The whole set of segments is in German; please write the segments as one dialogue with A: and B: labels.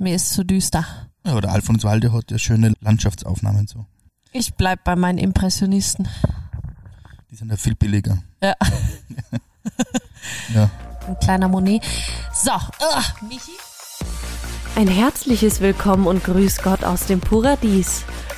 A: Mir ist zu düster.
B: Ja, oder Alfons Walde hat ja schöne Landschaftsaufnahmen so.
A: Ich bleib bei meinen Impressionisten.
B: Die sind ja viel billiger.
A: Ja.
B: Ja.
A: Ein kleiner Monet. So, uh, Michi.
C: Ein herzliches Willkommen und Grüß Gott aus dem Paradies.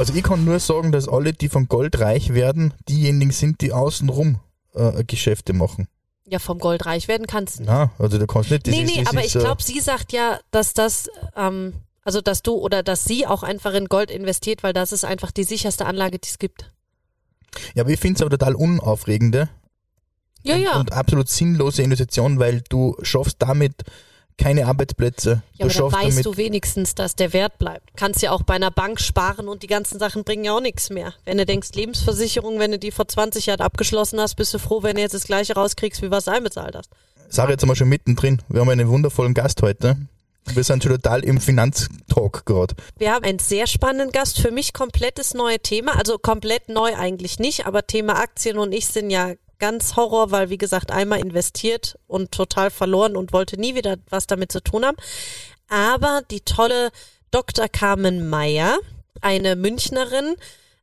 B: Also ich kann nur sagen, dass alle, die von Gold reich werden, diejenigen sind, die außenrum äh, Geschäfte machen.
D: Ja, vom Gold reich werden kannst du nicht.
B: Na, also du kannst nicht. Das
D: nee,
B: ist,
D: nee, aber
B: ist,
D: ich
B: äh,
D: glaube, sie sagt ja, dass das, ähm, also dass du oder dass sie auch einfach in Gold investiert, weil das ist einfach die sicherste Anlage, die es gibt.
B: Ja, aber ich finde es aber total unaufregende
D: Ja,
B: und,
D: ja.
B: und absolut sinnlose Investition, weil du schaffst damit keine Arbeitsplätze.
D: ja,
B: du
D: aber dann weißt du wenigstens, dass der Wert bleibt. Kannst ja auch bei einer Bank sparen und die ganzen Sachen bringen ja auch nichts mehr. Wenn du denkst, Lebensversicherung, wenn du die vor 20 Jahren abgeschlossen hast, bist du froh, wenn du jetzt das gleiche rauskriegst, wie was du einbezahlt hast.
B: Sarah, jetzt sind wir schon mittendrin. Wir haben einen wundervollen Gast heute. Wir sind schon total im Finanztalk gerade.
D: Wir haben einen sehr spannenden Gast. Für mich komplettes neue Thema. Also komplett neu eigentlich nicht, aber Thema Aktien und ich sind ja ganz Horror, weil wie gesagt einmal investiert und total verloren und wollte nie wieder was damit zu tun haben. Aber die tolle Dr. Carmen Meyer, eine Münchnerin,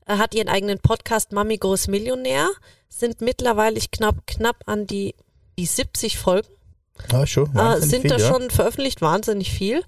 D: äh, hat ihren eigenen Podcast Mami Goes Millionär, sind mittlerweile ich knapp knapp an die die 70 Folgen
B: Ah, schon. Wahnsinnig
D: sind
B: viel,
D: da
B: ja.
D: schon veröffentlicht, wahnsinnig viel.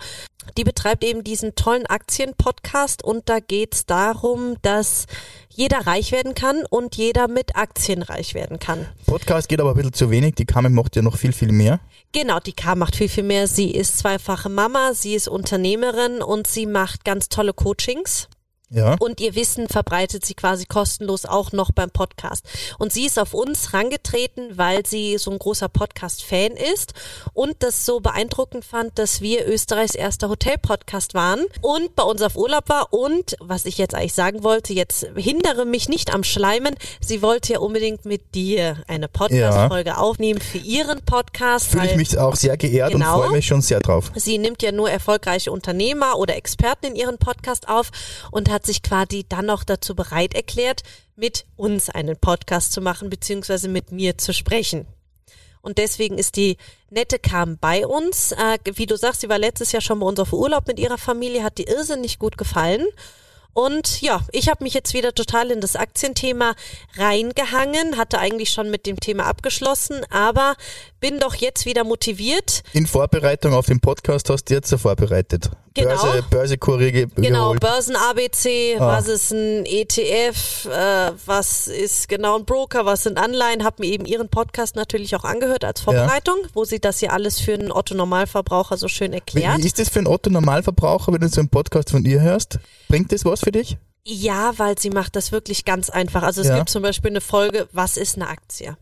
D: Die betreibt eben diesen tollen Aktien-Podcast und da geht's darum, dass jeder reich werden kann und jeder mit Aktien reich werden kann.
B: Podcast geht aber ein bisschen zu wenig. Die Carmen macht ja noch viel, viel mehr.
D: Genau, die K macht viel, viel mehr. Sie ist zweifache Mama, sie ist Unternehmerin und sie macht ganz tolle Coachings.
B: Ja.
D: Und ihr Wissen verbreitet sie quasi kostenlos auch noch beim Podcast. Und sie ist auf uns rangetreten, weil sie so ein großer Podcast-Fan ist und das so beeindruckend fand, dass wir Österreichs erster Hotel-Podcast waren und bei uns auf Urlaub war. Und was ich jetzt eigentlich sagen wollte, jetzt hindere mich nicht am Schleimen. Sie wollte ja unbedingt mit dir eine Podcast-Folge aufnehmen für ihren Podcast.
B: Fühle ich mich auch sehr geehrt
D: Genau.
B: und freue mich schon sehr drauf.
D: Sie nimmt ja nur erfolgreiche Unternehmer oder Experten in ihren Podcast auf und hat sich quasi dann noch dazu bereit erklärt, mit uns einen Podcast zu machen, beziehungsweise mit mir zu sprechen. Und deswegen ist die nette Kam bei uns. Äh, wie du sagst, sie war letztes Jahr schon bei uns auf Urlaub mit ihrer Familie, hat die irrsinnig gut gefallen. Und ja, ich habe mich jetzt wieder total in das Aktienthema reingehangen, hatte eigentlich schon mit dem Thema abgeschlossen, aber bin doch jetzt wieder motiviert,
B: In Vorbereitung auf den Podcast hast du jetzt ja vorbereitet.
D: Genau.
B: Börse, Börsekurse ge
D: Genau,
B: geholt.
D: Börsen-ABC,
B: Ah.
D: was ist ein ETF, äh, was ist genau ein Broker, was sind Anleihen, habe mir eben Ihren Podcast natürlich auch angehört als Vorbereitung, wo Sie das hier alles für einen Otto-Normalverbraucher so schön erklärt.
B: wie ist das für einen Otto-Normalverbraucher, wenn du so einen Podcast von ihr hörst? Bringt das was für dich?
D: Ja, weil sie macht das wirklich ganz einfach. Also es
B: Ja.
D: gibt zum Beispiel eine Folge, was ist eine Aktie?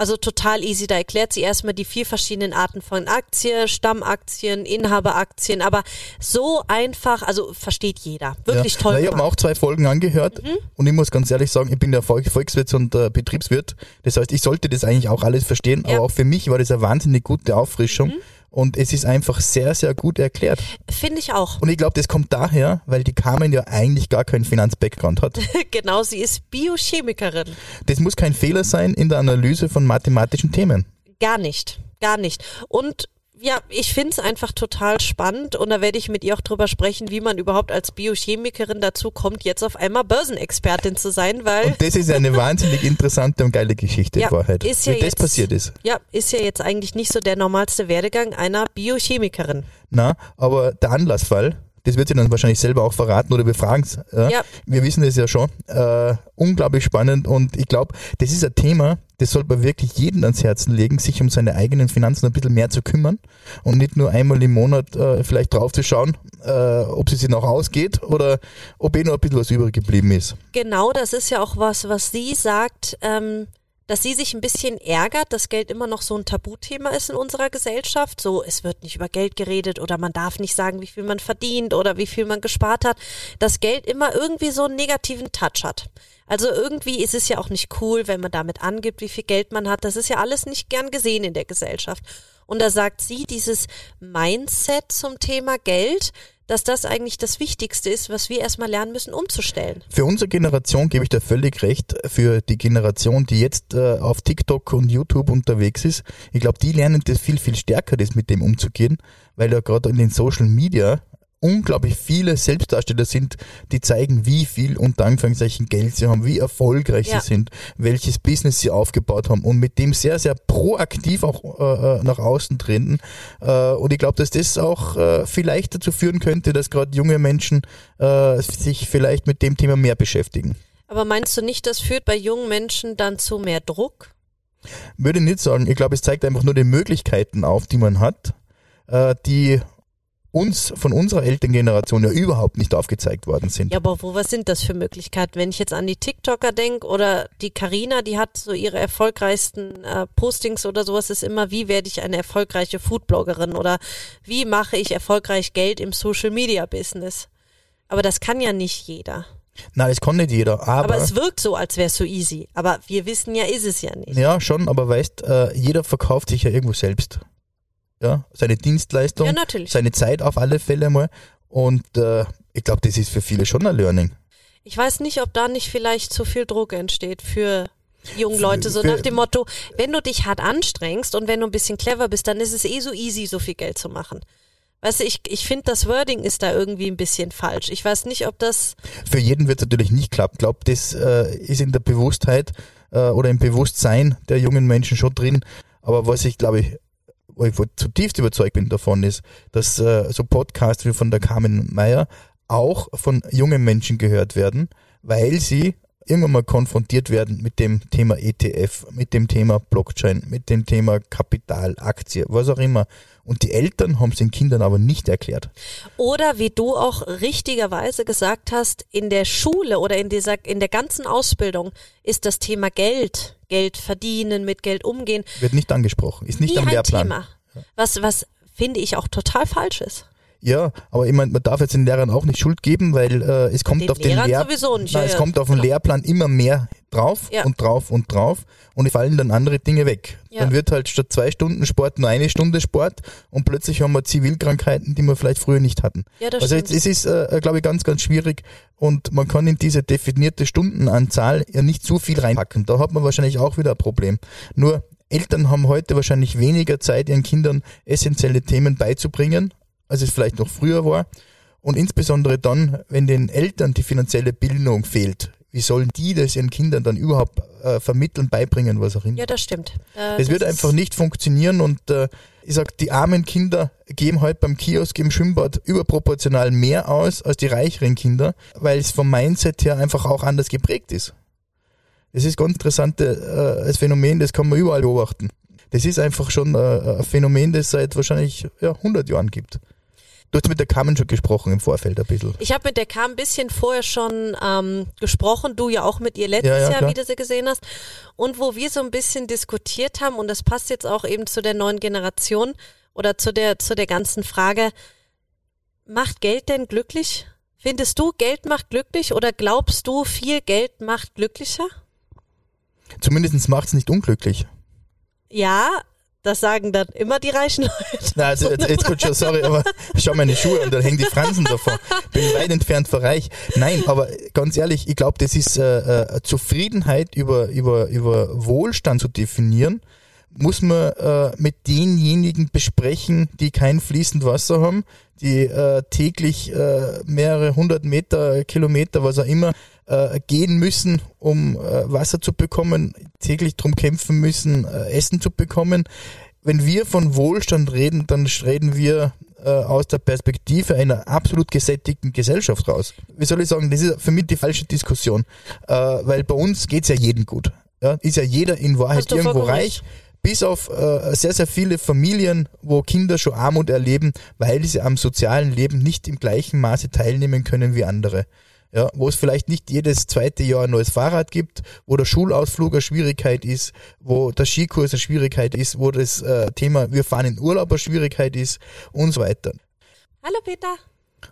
D: Also total easy. Da erklärt sie erstmal die vier verschiedenen Arten von Aktien, Stammaktien, Inhaberaktien, aber so einfach, also versteht jeder. Wirklich
B: ja.
D: toll.
B: Weil ich habe mir auch zwei Folgen angehört
D: Mhm.
B: und ich muss ganz ehrlich sagen, ich bin der Volk Volkswirt und äh, Betriebswirt. Das heißt, ich sollte das eigentlich auch alles verstehen,
D: Ja. Mhm.
B: aber auch für mich war das eine wahnsinnig gute Auffrischung und es ist einfach sehr, sehr gut erklärt.
D: Finde ich auch.
B: Und ich glaube, das kommt daher, weil die Carmen ja eigentlich gar keinen Finanz-Background hat.
D: genau, sie ist Biochemikerin.
B: Das muss kein Fehler sein in der Analyse von mathematischen Themen.
D: Gar nicht, gar nicht. Und ja, ich finde es einfach total spannend und da werde ich mit ihr auch drüber sprechen, wie man überhaupt als Biochemikerin dazu kommt, jetzt auf einmal Börsenexpertin zu sein, weil
B: Und das ist eine wahnsinnig interessante und geile Geschichte
D: Ja,
B: in Wahrheit.
D: ist ja
B: wie das
D: jetzt-
B: passiert ist.
D: ja, ist ja jetzt eigentlich nicht so der normalste Werdegang einer Biochemikerin.
B: Na, aber der Anlassfall, das wird sie dann wahrscheinlich selber auch verraten oder befragen. Ja?
D: Ja.
B: Wir wissen das ja schon. Äh, unglaublich spannend und ich glaube, das ist ein Thema, das sollte man wirklich jedem ans Herzen legen, sich um seine eigenen Finanzen ein bisschen mehr zu kümmern und nicht nur einmal im Monat äh, vielleicht drauf zu schauen, äh, ob es sich noch ausgeht oder ob eh noch ein bisschen was übrig geblieben ist.
D: Genau, das ist ja auch was, was sie sagt. Ähm, dass sie sich ein bisschen ärgert, dass Geld immer noch so ein Tabuthema ist in unserer Gesellschaft. So, es wird nicht über Geld geredet oder man darf nicht sagen, wie viel man verdient oder wie viel man gespart hat. Dass Geld immer irgendwie so einen negativen Touch hat. Also irgendwie ist es ja auch nicht cool, wenn man damit angibt, wie viel Geld man hat. Das ist ja alles nicht gern gesehen in der Gesellschaft. Und da sagt sie, dieses Mindset zum Thema Geld, dass das eigentlich das Wichtigste ist, was wir erstmal lernen müssen, umzustellen.
B: Für unsere Generation gebe ich da völlig recht. Für die Generation, die jetzt äh, auf TikTok und YouTube unterwegs ist, ich glaube, die lernen das viel, viel stärker, das mit dem umzugehen, weil ja gerade in den Social Media unglaublich viele Selbstdarsteller sind, die zeigen, wie viel unter Anführungszeichen Geld sie haben, wie erfolgreich
D: Ja.
B: sie sind, welches Business sie aufgebaut haben und mit dem sehr, sehr proaktiv auch äh, äh, nach außen treten. Äh, und ich glaube, dass das auch äh, vielleicht dazu führen könnte, dass gerade junge Menschen äh, sich vielleicht mit dem Thema mehr beschäftigen.
D: Aber meinst du nicht, das führt bei jungen Menschen dann zu mehr Druck?
B: Würde ich nicht sagen. Ich glaube, es zeigt einfach nur die Möglichkeiten auf, die man hat, äh, die uns von unserer Elterngeneration ja überhaupt nicht aufgezeigt worden sind.
D: Ja, aber wo, was sind das für Möglichkeiten? Wenn ich jetzt an die TikToker denke oder die Karina, die hat so ihre erfolgreichsten äh, Postings oder sowas, ist immer, wie werde ich eine erfolgreiche Foodbloggerin oder wie mache ich erfolgreich Geld im Social Media Business? Aber das kann ja nicht jeder.
B: Nein, das kann nicht jeder, aber,
D: Aber es wirkt so, als wäre es so easy. Aber wir wissen ja, ist es ja nicht.
B: ja schon, aber weißt, äh, jeder verkauft sich ja irgendwo selbst. Ja, seine Dienstleistung,
D: Ja, natürlich.
B: seine Zeit auf alle Fälle mal und äh, ich glaube, das ist für viele schon ein Learning.
D: Ich weiß nicht, ob da nicht vielleicht zu viel Druck entsteht für junge Leute, so nach dem Motto, wenn du dich hart anstrengst und wenn du ein bisschen clever bist, dann ist es eh so easy, so viel Geld zu machen. Weißt du, ich, ich finde, das Wording ist da irgendwie ein bisschen falsch. Ich weiß nicht, ob das,
B: Für jeden wird es natürlich nicht klappen. Ich glaube, das äh, ist in der Bewusstheit äh, oder im Bewusstsein der jungen Menschen schon drin. Aber was ich glaube ich, wo ich zutiefst überzeugt bin davon, ist, dass äh, so Podcasts wie von der Carmen Meyer auch von jungen Menschen gehört werden, weil sie irgendwann mal konfrontiert werden mit dem Thema ETF, mit dem Thema Blockchain, mit dem Thema Kapital, Aktie, was auch immer. Und die Eltern haben es den Kindern aber nicht erklärt.
D: oder wie du auch richtigerweise gesagt hast, in der Schule oder in dieser, in der ganzen Ausbildung ist das Thema Geld, Geld verdienen, mit Geld umgehen,
B: Wird nicht angesprochen, ist nicht
D: nie
B: am Lehrplan.
D: Thema. Was, was finde ich auch total falsch ist.
B: Ja, aber ich meine, man darf jetzt den Lehrern auch nicht Schuld geben, weil äh, es kommt
D: Den
B: auf den
D: Lehrern
B: Lehr
D: sowieso nicht,
B: Nein, es kommt auf den
D: genau.
B: Lehrplan immer mehr drauf
D: Ja.
B: und drauf und drauf und es fallen dann andere Dinge weg.
D: Ja.
B: Dann wird halt statt zwei Stunden Sport nur eine Stunde Sport und plötzlich haben wir Zivilkrankheiten, die wir vielleicht früher nicht hatten.
D: Ja, das
B: also
D: stimmt.
B: jetzt, es ist, äh, glaube ich, ganz, ganz schwierig und man kann in diese definierte Stundenanzahl ja nicht zu viel reinpacken. Da hat man wahrscheinlich auch wieder ein Problem. Nur Eltern haben heute wahrscheinlich weniger Zeit, ihren Kindern essentielle Themen beizubringen, als es vielleicht noch früher war. Und insbesondere dann, wenn den Eltern die finanzielle Bildung fehlt, wie sollen die das ihren Kindern dann überhaupt äh, vermitteln, beibringen, was auch immer?
D: Ja, das stimmt. Äh,
B: Es wird einfach nicht funktionieren und äh, ich sag, die armen Kinder geben halt beim Kiosk im Schwimmbad überproportional mehr aus als die reicheren Kinder, weil es vom Mindset her einfach auch anders geprägt ist. Das ist ganz interessante äh, Phänomen, das kann man überall beobachten. Das ist einfach schon äh, ein Phänomen, das seit wahrscheinlich ja, 100 Jahren gibt. Du hast mit der Carmen schon gesprochen im Vorfeld ein bisschen.
D: Ich habe mit der Kam ein bisschen vorher schon ähm, gesprochen, du ja auch mit ihr letztes
B: Ja, ja,
D: Jahr,
B: klar.
D: wie du sie gesehen hast. Und wo wir so ein bisschen diskutiert haben, und das passt jetzt auch eben zu der neuen Generation oder zu der, zu der ganzen Frage, macht Geld denn glücklich? Findest du, Geld macht glücklich oder glaubst du, viel Geld macht glücklicher?
B: Zumindest macht es nicht unglücklich.
D: Ja, das sagen dann immer die reichen Leute.
B: Na, also jetzt, jetzt gut schon, sorry, aber schau meine Schuhe und dann hängen die Fransen davor. Bin weit entfernt von reich. Nein, aber ganz ehrlich, ich glaube, das ist äh, äh, Zufriedenheit über, über, über Wohlstand zu definieren, muss man äh, mit denjenigen besprechen, die kein fließend Wasser haben, die äh, täglich äh, mehrere hundert Meter, Kilometer, was auch immer, äh, gehen müssen, um äh, Wasser zu bekommen, täglich drum kämpfen müssen, äh, Essen zu bekommen. Wenn wir von Wohlstand reden, dann reden wir äh, aus der Perspektive einer absolut gesättigten Gesellschaft raus. Wie soll ich sagen, das ist für mich die falsche Diskussion, äh, weil bei uns geht's ja jedem gut. Ja? Ist ja jeder in Wahrheit irgendwo reich. Bis auf äh, sehr, sehr viele Familien, wo Kinder schon Armut erleben, weil sie am sozialen Leben nicht im gleichen Maße teilnehmen können wie andere. Ja, wo es vielleicht nicht jedes zweite Jahr ein neues Fahrrad gibt, wo der Schulausflug eine Schwierigkeit ist, wo der Skikurs eine Schwierigkeit ist, wo das äh, Thema wir fahren in Urlaub eine Schwierigkeit ist und so weiter.
D: Hallo Peter.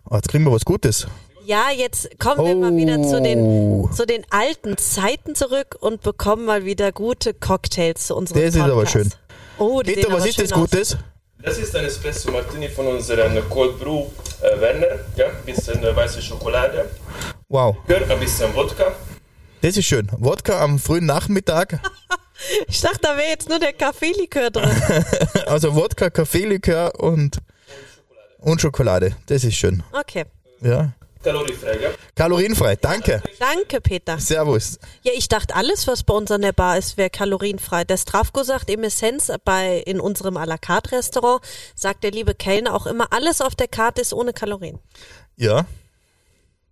B: Oh, jetzt kriegen wir was Gutes.
D: Ja, jetzt kommen wir mal wieder zu den,
B: Oh.
D: zu den alten Zeiten zurück und bekommen mal wieder gute Cocktails zu unserem
B: Das ist
D: Podcast.
B: aber schön.
D: Oh,
B: Peter, was ist das
D: aus.
E: Das ist ein Espresso Martini von unserem Cold Brew äh, Werner. Ja, bisschen äh, weiße Schokolade,
B: Wow,
E: ein bisschen Wodka.
B: das ist schön. Wodka am frühen Nachmittag,
D: Ich dachte, da wäre jetzt nur der Kaffeelikör drin.
B: also Wodka, Kaffeelikör und, und Schokolade. Das ist schön.
D: Okay.
B: Ja.
E: Kaloriefrei, ja?
B: Kalorienfrei, danke.
D: Danke, Peter.
B: Servus.
D: Ja, ich dachte, alles, was bei uns an der Bar ist, wäre kalorienfrei. Der Strafko sagt im Essenz bei, in unserem à la carte Restaurant, sagt der liebe Kellner auch immer, alles auf der Karte ist ohne Kalorien.
B: Ja,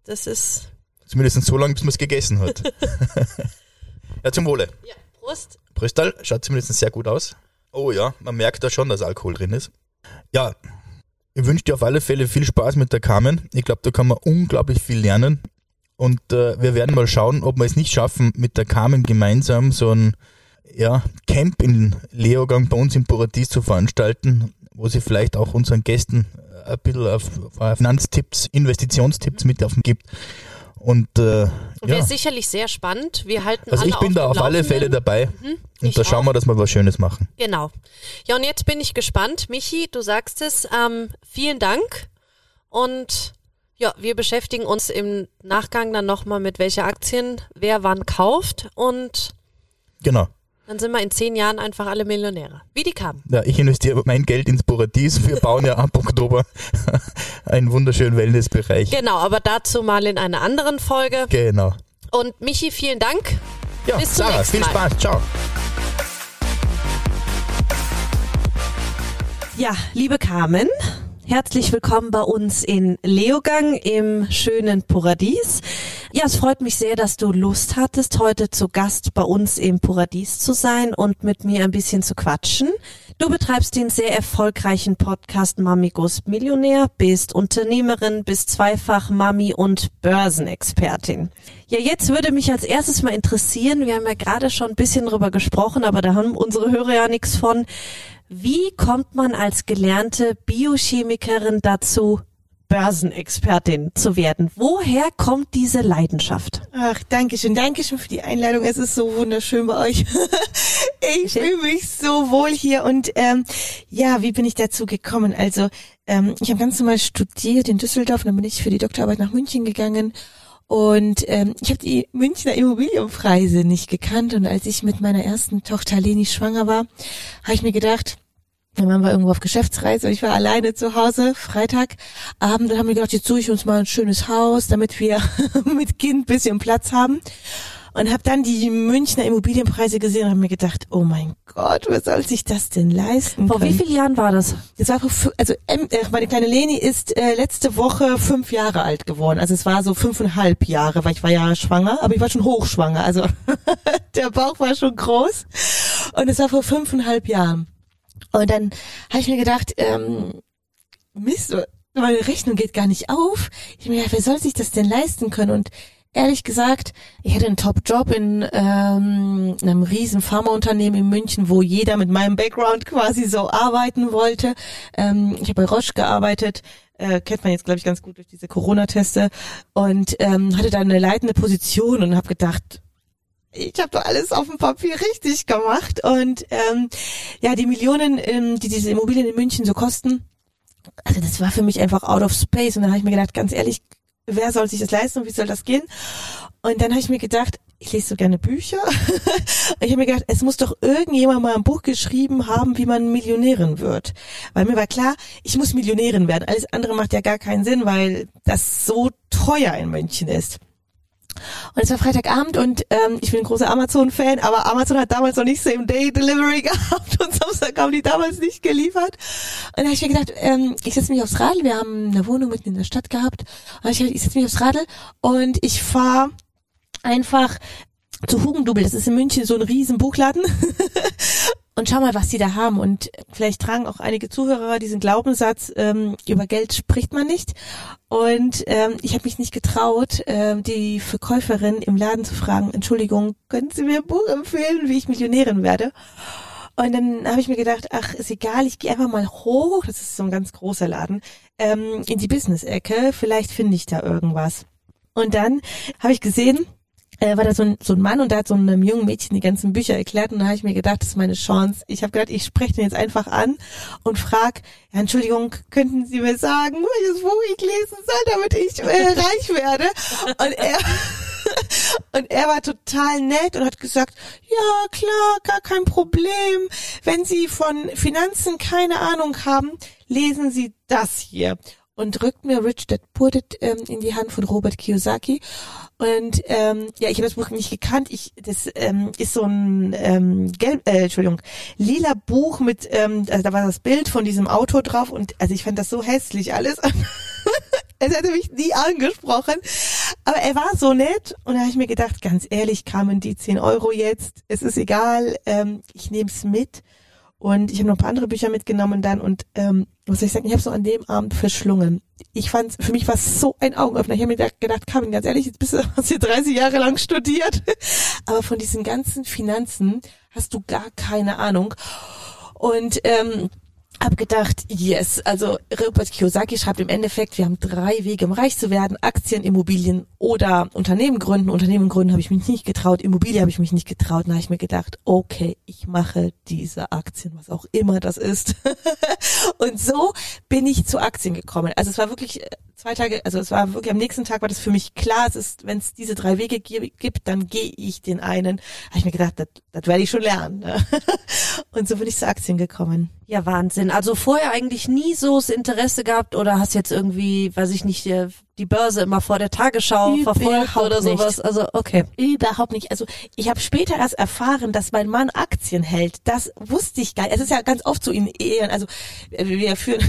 D: Das ist,
B: zumindest so lange, bis man es gegessen hat. ja, zum Wohle.
D: ja, Prost.
B: Brüstal schaut zumindest sehr gut aus. Oh ja, man merkt da schon, dass Alkohol drin ist. Ja, ich wünsche dir auf alle Fälle viel Spaß mit der Carmen. Ich glaube, da kann man unglaublich viel lernen. Und äh, wir werden mal schauen, ob wir es nicht schaffen, mit der Carmen gemeinsam so ein ja, Camp in Leogang bei uns im Paradies zu veranstalten, wo sie vielleicht auch unseren Gästen äh, ein bisschen auf, Finanztipps, Investitionstipps mit auf gibt. Und äh,
D: Wäre
B: ja,
D: sicherlich sehr spannend. Wir halten
B: also ich bin da auf alle. Fälle dabei.
D: ich
B: Und da schauen
D: auch.
B: wir, dass wir was Schönes machen.
D: Genau. Ja, und jetzt bin ich gespannt. Michi, du sagst es. Ähm, vielen Dank. Und ja, wir beschäftigen uns im Nachgang dann nochmal mit welche Aktien wer wann kauft. Und
B: Genau.
D: Dann sind wir in zehn Jahren einfach alle Millionäre. Wie die kamen.
B: Ja, ich investiere mein Geld ins Paradies. Wir bauen ja ab Oktober einen wunderschönen Wellnessbereich.
D: Genau, aber dazu mal in einer anderen Folge.
B: Genau.
D: Und Michi, vielen Dank.
B: Ja,
D: Bis zum
B: Sarah,
D: nächsten
B: viel
D: Mal.
B: Spaß. Ciao.
C: Ja, liebe Carmen, herzlich willkommen bei uns in Leogang im schönen Paradies. Ja, es freut mich sehr, dass du Lust hattest, heute zu Gast bei uns im Paradies zu sein und mit mir ein bisschen zu quatschen. Du betreibst den sehr erfolgreichen Podcast Mami Goes Millionär, bist Unternehmerin, bist zweifach Mami und Börsenexpertin. Ja, jetzt würde mich als erstes mal interessieren, wir haben ja gerade schon ein bisschen drüber gesprochen, aber da haben unsere Hörer ja nichts von. Wie kommt man als gelernte Biochemikerin dazu, Börsenexpertin zu werden? Woher kommt diese Leidenschaft?
F: Ach, danke schön, danke schön für die Einladung. Es ist so wunderschön bei euch. ich fühle mich so wohl hier und ähm, ja, wie bin ich dazu gekommen? Also ähm, ich habe ganz normal studiert in Düsseldorf, dann bin ich für die Doktorarbeit nach München gegangen und ähm, ich habe die Münchner Immobilienpreise nicht gekannt und als ich mit meiner ersten Tochter Leni schwanger war, habe ich mir gedacht, mein Mann war irgendwo auf Geschäftsreise und ich war alleine zu Hause, Freitagabend, und haben wir gedacht, jetzt suche ich uns mal ein schönes Haus, damit wir mit Kind bisschen Platz haben. Und habe dann die Münchner Immobilienpreise gesehen und habe mir gedacht, oh mein Gott, wer soll sich das denn leisten
C: Vor wie
F: können?
C: vielen Jahren war das?
F: Das war vor, also ähm, äh, meine kleine Leni ist äh, letzte Woche fünf Jahre alt geworden. Also es war so fünfeinhalb Jahre, weil ich war ja schwanger, aber ich war schon hochschwanger. Also der Bauch war schon groß. Und es war vor fünfeinhalb Jahren. Und dann habe ich mir gedacht, ähm, Mist, meine Rechnung geht gar nicht auf. Ich mir gedacht, wer soll sich das denn leisten können? Und ehrlich gesagt, ich hatte einen Top-Job in ähm, einem riesen Pharmaunternehmen in München, wo jeder mit meinem Background quasi so arbeiten wollte. Ähm, ich habe bei Roche gearbeitet, äh, kennt man jetzt, glaube ich, ganz gut durch diese Corona-Teste. Und ähm, hatte da eine leitende Position und habe gedacht, ich habe doch alles auf dem Papier richtig gemacht. Und ähm, ja, die Millionen, ähm, die diese Immobilien in München so kosten, also das war für mich einfach out of space. Und dann habe ich mir gedacht, ganz ehrlich, wer soll sich das leisten und wie soll das gehen? Und dann habe ich mir gedacht, ich lese so gerne Bücher. ich habe mir gedacht, es muss doch irgendjemand mal ein Buch geschrieben haben, wie man Millionärin wird. Weil mir war klar, ich muss Millionärin werden. Alles andere macht ja gar keinen Sinn, weil das so teuer in München ist. Und es war Freitagabend und ähm, ich bin ein großer Amazon-Fan, aber Amazon hat damals noch nicht Same-Day-Delivery gehabt und Samstag haben die damals nicht geliefert. Und da habe ich mir gedacht, ähm, ich setze mich aufs Radl, wir haben eine Wohnung mitten in der Stadt gehabt. Und ich, ich setze mich aufs Radl und ich fahre einfach zu Hugendubel, das ist in München so ein riesen Buchladen. und schau mal, was die da haben. Und vielleicht tragen auch einige Zuhörer diesen Glaubenssatz, ähm, über Geld spricht man nicht. Und ähm, ich habe mich nicht getraut, ähm, die Verkäuferin im Laden zu fragen, Entschuldigung, können Sie mir ein Buch empfehlen, wie ich Millionärin werde? Und dann habe ich mir gedacht, ach, ist egal, ich gehe einfach mal hoch, das ist so ein ganz großer Laden, ähm, in die Business-Ecke, vielleicht finde ich da irgendwas. Und dann habe ich gesehen, äh, war da so ein, so ein Mann und der hat so einem jungen Mädchen die ganzen Bücher erklärt und da habe ich mir gedacht, das ist meine Chance. Ich habe gedacht, ich spreche den jetzt einfach an und frag, ja, Entschuldigung, könnten Sie mir sagen, welches Buch ich lesen soll, damit ich äh, reich werde? Und er und er war total nett und hat gesagt, ja klar, gar kein Problem. Wenn Sie von Finanzen keine Ahnung haben, lesen Sie das hier und drückt mir Rich Dad Poor Dad ähm, in die Hand von Robert Kiyosaki. Und ähm, ja, ich habe das Buch nicht gekannt. Ich das ähm, ist so ein ähm, gelb, äh, Entschuldigung, lila Buch mit, ähm, also da war das Bild von diesem Auto drauf und also ich fand das so hässlich alles. es hätte mich nie angesprochen. Aber er war so nett und da habe ich mir gedacht, ganz ehrlich, kamen die 10 Euro jetzt. Es ist egal, ähm, ich nehme es mit. Und ich habe noch ein paar andere Bücher mitgenommen dann und ähm, was soll ich sagen, ich habe so an dem Abend verschlungen. Ich fand, für mich war es so ein Augenöffner. Ich habe mir gedacht, Carmen, ganz ehrlich, jetzt bist du hast hier 30 Jahre lang studiert, aber von diesen ganzen Finanzen hast du gar keine Ahnung. Und ähm, hab gedacht, yes, also Robert Kiyosaki schreibt im Endeffekt, wir haben drei Wege, um reich zu werden, Aktien, Immobilien oder Unternehmen gründen. Unternehmen gründen habe ich mich nicht getraut, Immobilie habe ich mich nicht getraut. Da habe ich mir gedacht, okay, ich mache diese Aktien, was auch immer das ist. und so bin ich zu Aktien gekommen. Also es war wirklich äh, zwei Tage, also es war wirklich am nächsten Tag war das für mich klar, es ist, wenn es diese drei Wege gibt, dann gehe ich den einen. Habe ich mir gedacht, das, werde ich schon lernen. Ne? Und so bin ich zu Aktien gekommen.
D: Ja, Wahnsinn. Also vorher eigentlich nie so das Interesse gehabt oder hast jetzt irgendwie, weiß ich nicht, die Börse immer vor der Tagesschau
F: Überhaupt
D: verfolgt oder sowas.
F: nicht.
D: Also okay.
F: Überhaupt nicht. Also ich habe später erst erfahren, dass mein Mann Aktien hält. Das wusste ich gar nicht. Es ist ja ganz oft so in Ehen. Also äh, wir führen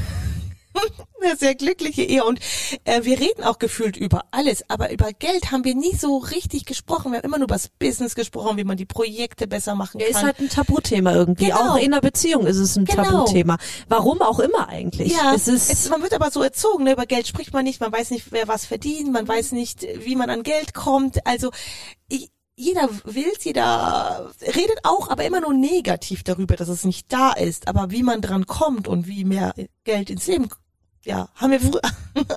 F: eine sehr glückliche Ehe und äh, wir reden auch gefühlt über alles, aber über Geld haben wir nie so richtig gesprochen. Wir haben immer nur über das Business gesprochen, wie man die Projekte besser machen
D: Ja,
F: kann.
D: ist halt ein Tabuthema irgendwie.
F: Genau.
D: Auch in einer Beziehung ist es ein
F: Genau.
D: Tabuthema. Warum auch immer eigentlich.
F: ja,
D: es ist,
F: es, man wird aber so erzogen, ne? über Geld spricht man nicht, man weiß nicht, wer was verdient, man weiß nicht, wie man an Geld kommt. Also ich, jeder will's, jeder redet auch, aber immer nur negativ darüber, dass es nicht da ist. Aber wie man dran kommt und wie mehr Geld ins Leben ja, haben wir früher.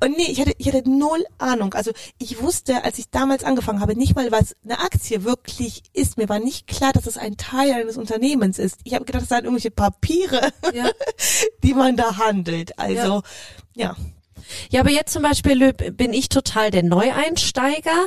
F: Und nee, ich hatte, ich hatte null Ahnung. Also ich wusste, als ich damals angefangen habe, nicht mal, was eine Aktie wirklich ist. Mir war nicht klar, dass es ein Teil eines Unternehmens ist. Ich habe gedacht, das sind irgendwelche Papiere,
D: Ja.
F: die man da handelt. Also, ja.
D: Ja, aber jetzt zum Beispiel bin ich total der Neueinsteiger,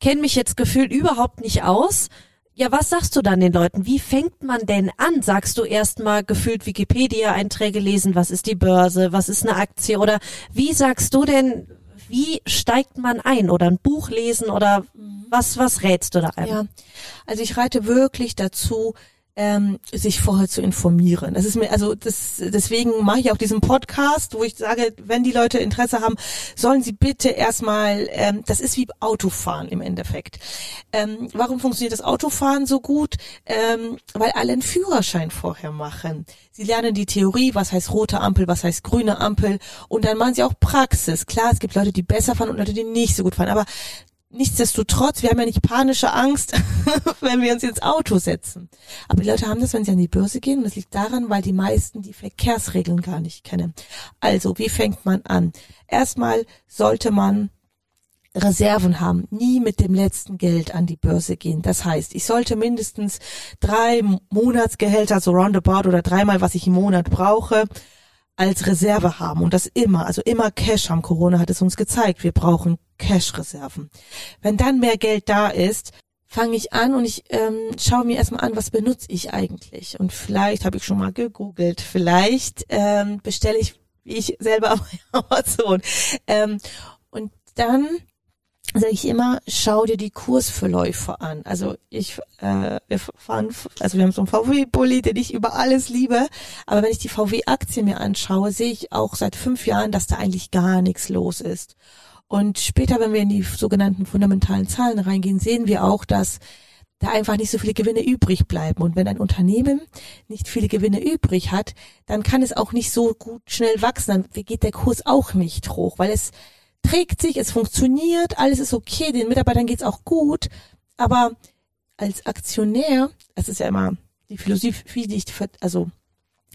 D: kenne mich jetzt gefühlt überhaupt nicht aus. Ja, was sagst du dann den Leuten? Wie fängt man denn an? Sagst du erstmal gefühlt Wikipedia-Einträge lesen, was ist die Börse, was ist eine Aktie oder wie sagst du denn, wie steigt man ein oder ein Buch lesen oder was, was rätst du da einem?
F: Ja, also ich reite wirklich dazu, ähm, sich vorher zu informieren. Das ist mir, also das, deswegen mache ich auch diesen Podcast, wo ich sage, wenn die Leute Interesse haben, sollen sie bitte erstmal, ähm, das ist wie Autofahren im Endeffekt. Ähm, warum funktioniert das Autofahren so gut? Ähm, weil alle einen Führerschein vorher machen. Sie lernen die Theorie, was heißt rote Ampel, was heißt grüne Ampel und dann machen sie auch Praxis. Klar, es gibt Leute, die besser fahren und Leute, die nicht so gut fahren, aber Nichtsdestotrotz, wir haben ja nicht panische Angst, wenn wir uns ins Auto setzen. Aber die Leute haben das, wenn sie an die Börse gehen. Und das liegt daran, weil die meisten die Verkehrsregeln gar nicht kennen. Also, wie fängt man an? Erstmal sollte man Reserven haben, nie mit dem letzten Geld an die Börse gehen. Das heißt, ich sollte mindestens drei Monatsgehälter, so roundabout oder dreimal, was ich im Monat brauche, als Reserve haben und das immer, also immer Cash haben. Corona hat es uns gezeigt, wir brauchen Cash-Reserven. Wenn dann mehr Geld da ist, fange ich an und ich ähm, schaue mir erstmal an, was benutze ich eigentlich. Und vielleicht habe ich schon mal gegoogelt, vielleicht ähm, bestelle ich, wie ich selber bei Amazon. Ähm, und dann sage ich immer, schau dir die Kursverläufe an. Also ich, äh, wir fahren, also wir haben so einen VW-Bulli, den ich über alles liebe. Aber wenn ich die VW-Aktie mir anschaue, sehe ich auch seit fünf Jahren, dass da eigentlich gar nichts los ist. Und später, wenn wir in die sogenannten fundamentalen Zahlen reingehen, sehen wir auch, dass da einfach nicht so viele Gewinne übrig bleiben. Und wenn ein Unternehmen nicht viele Gewinne übrig hat, dann kann es auch nicht so gut schnell wachsen. Dann geht der Kurs auch nicht hoch, weil es trägt sich, es funktioniert, alles ist okay, den Mitarbeitern geht's auch gut. Aber als Aktionär, das ist ja immer die Philosophie, die ich, also,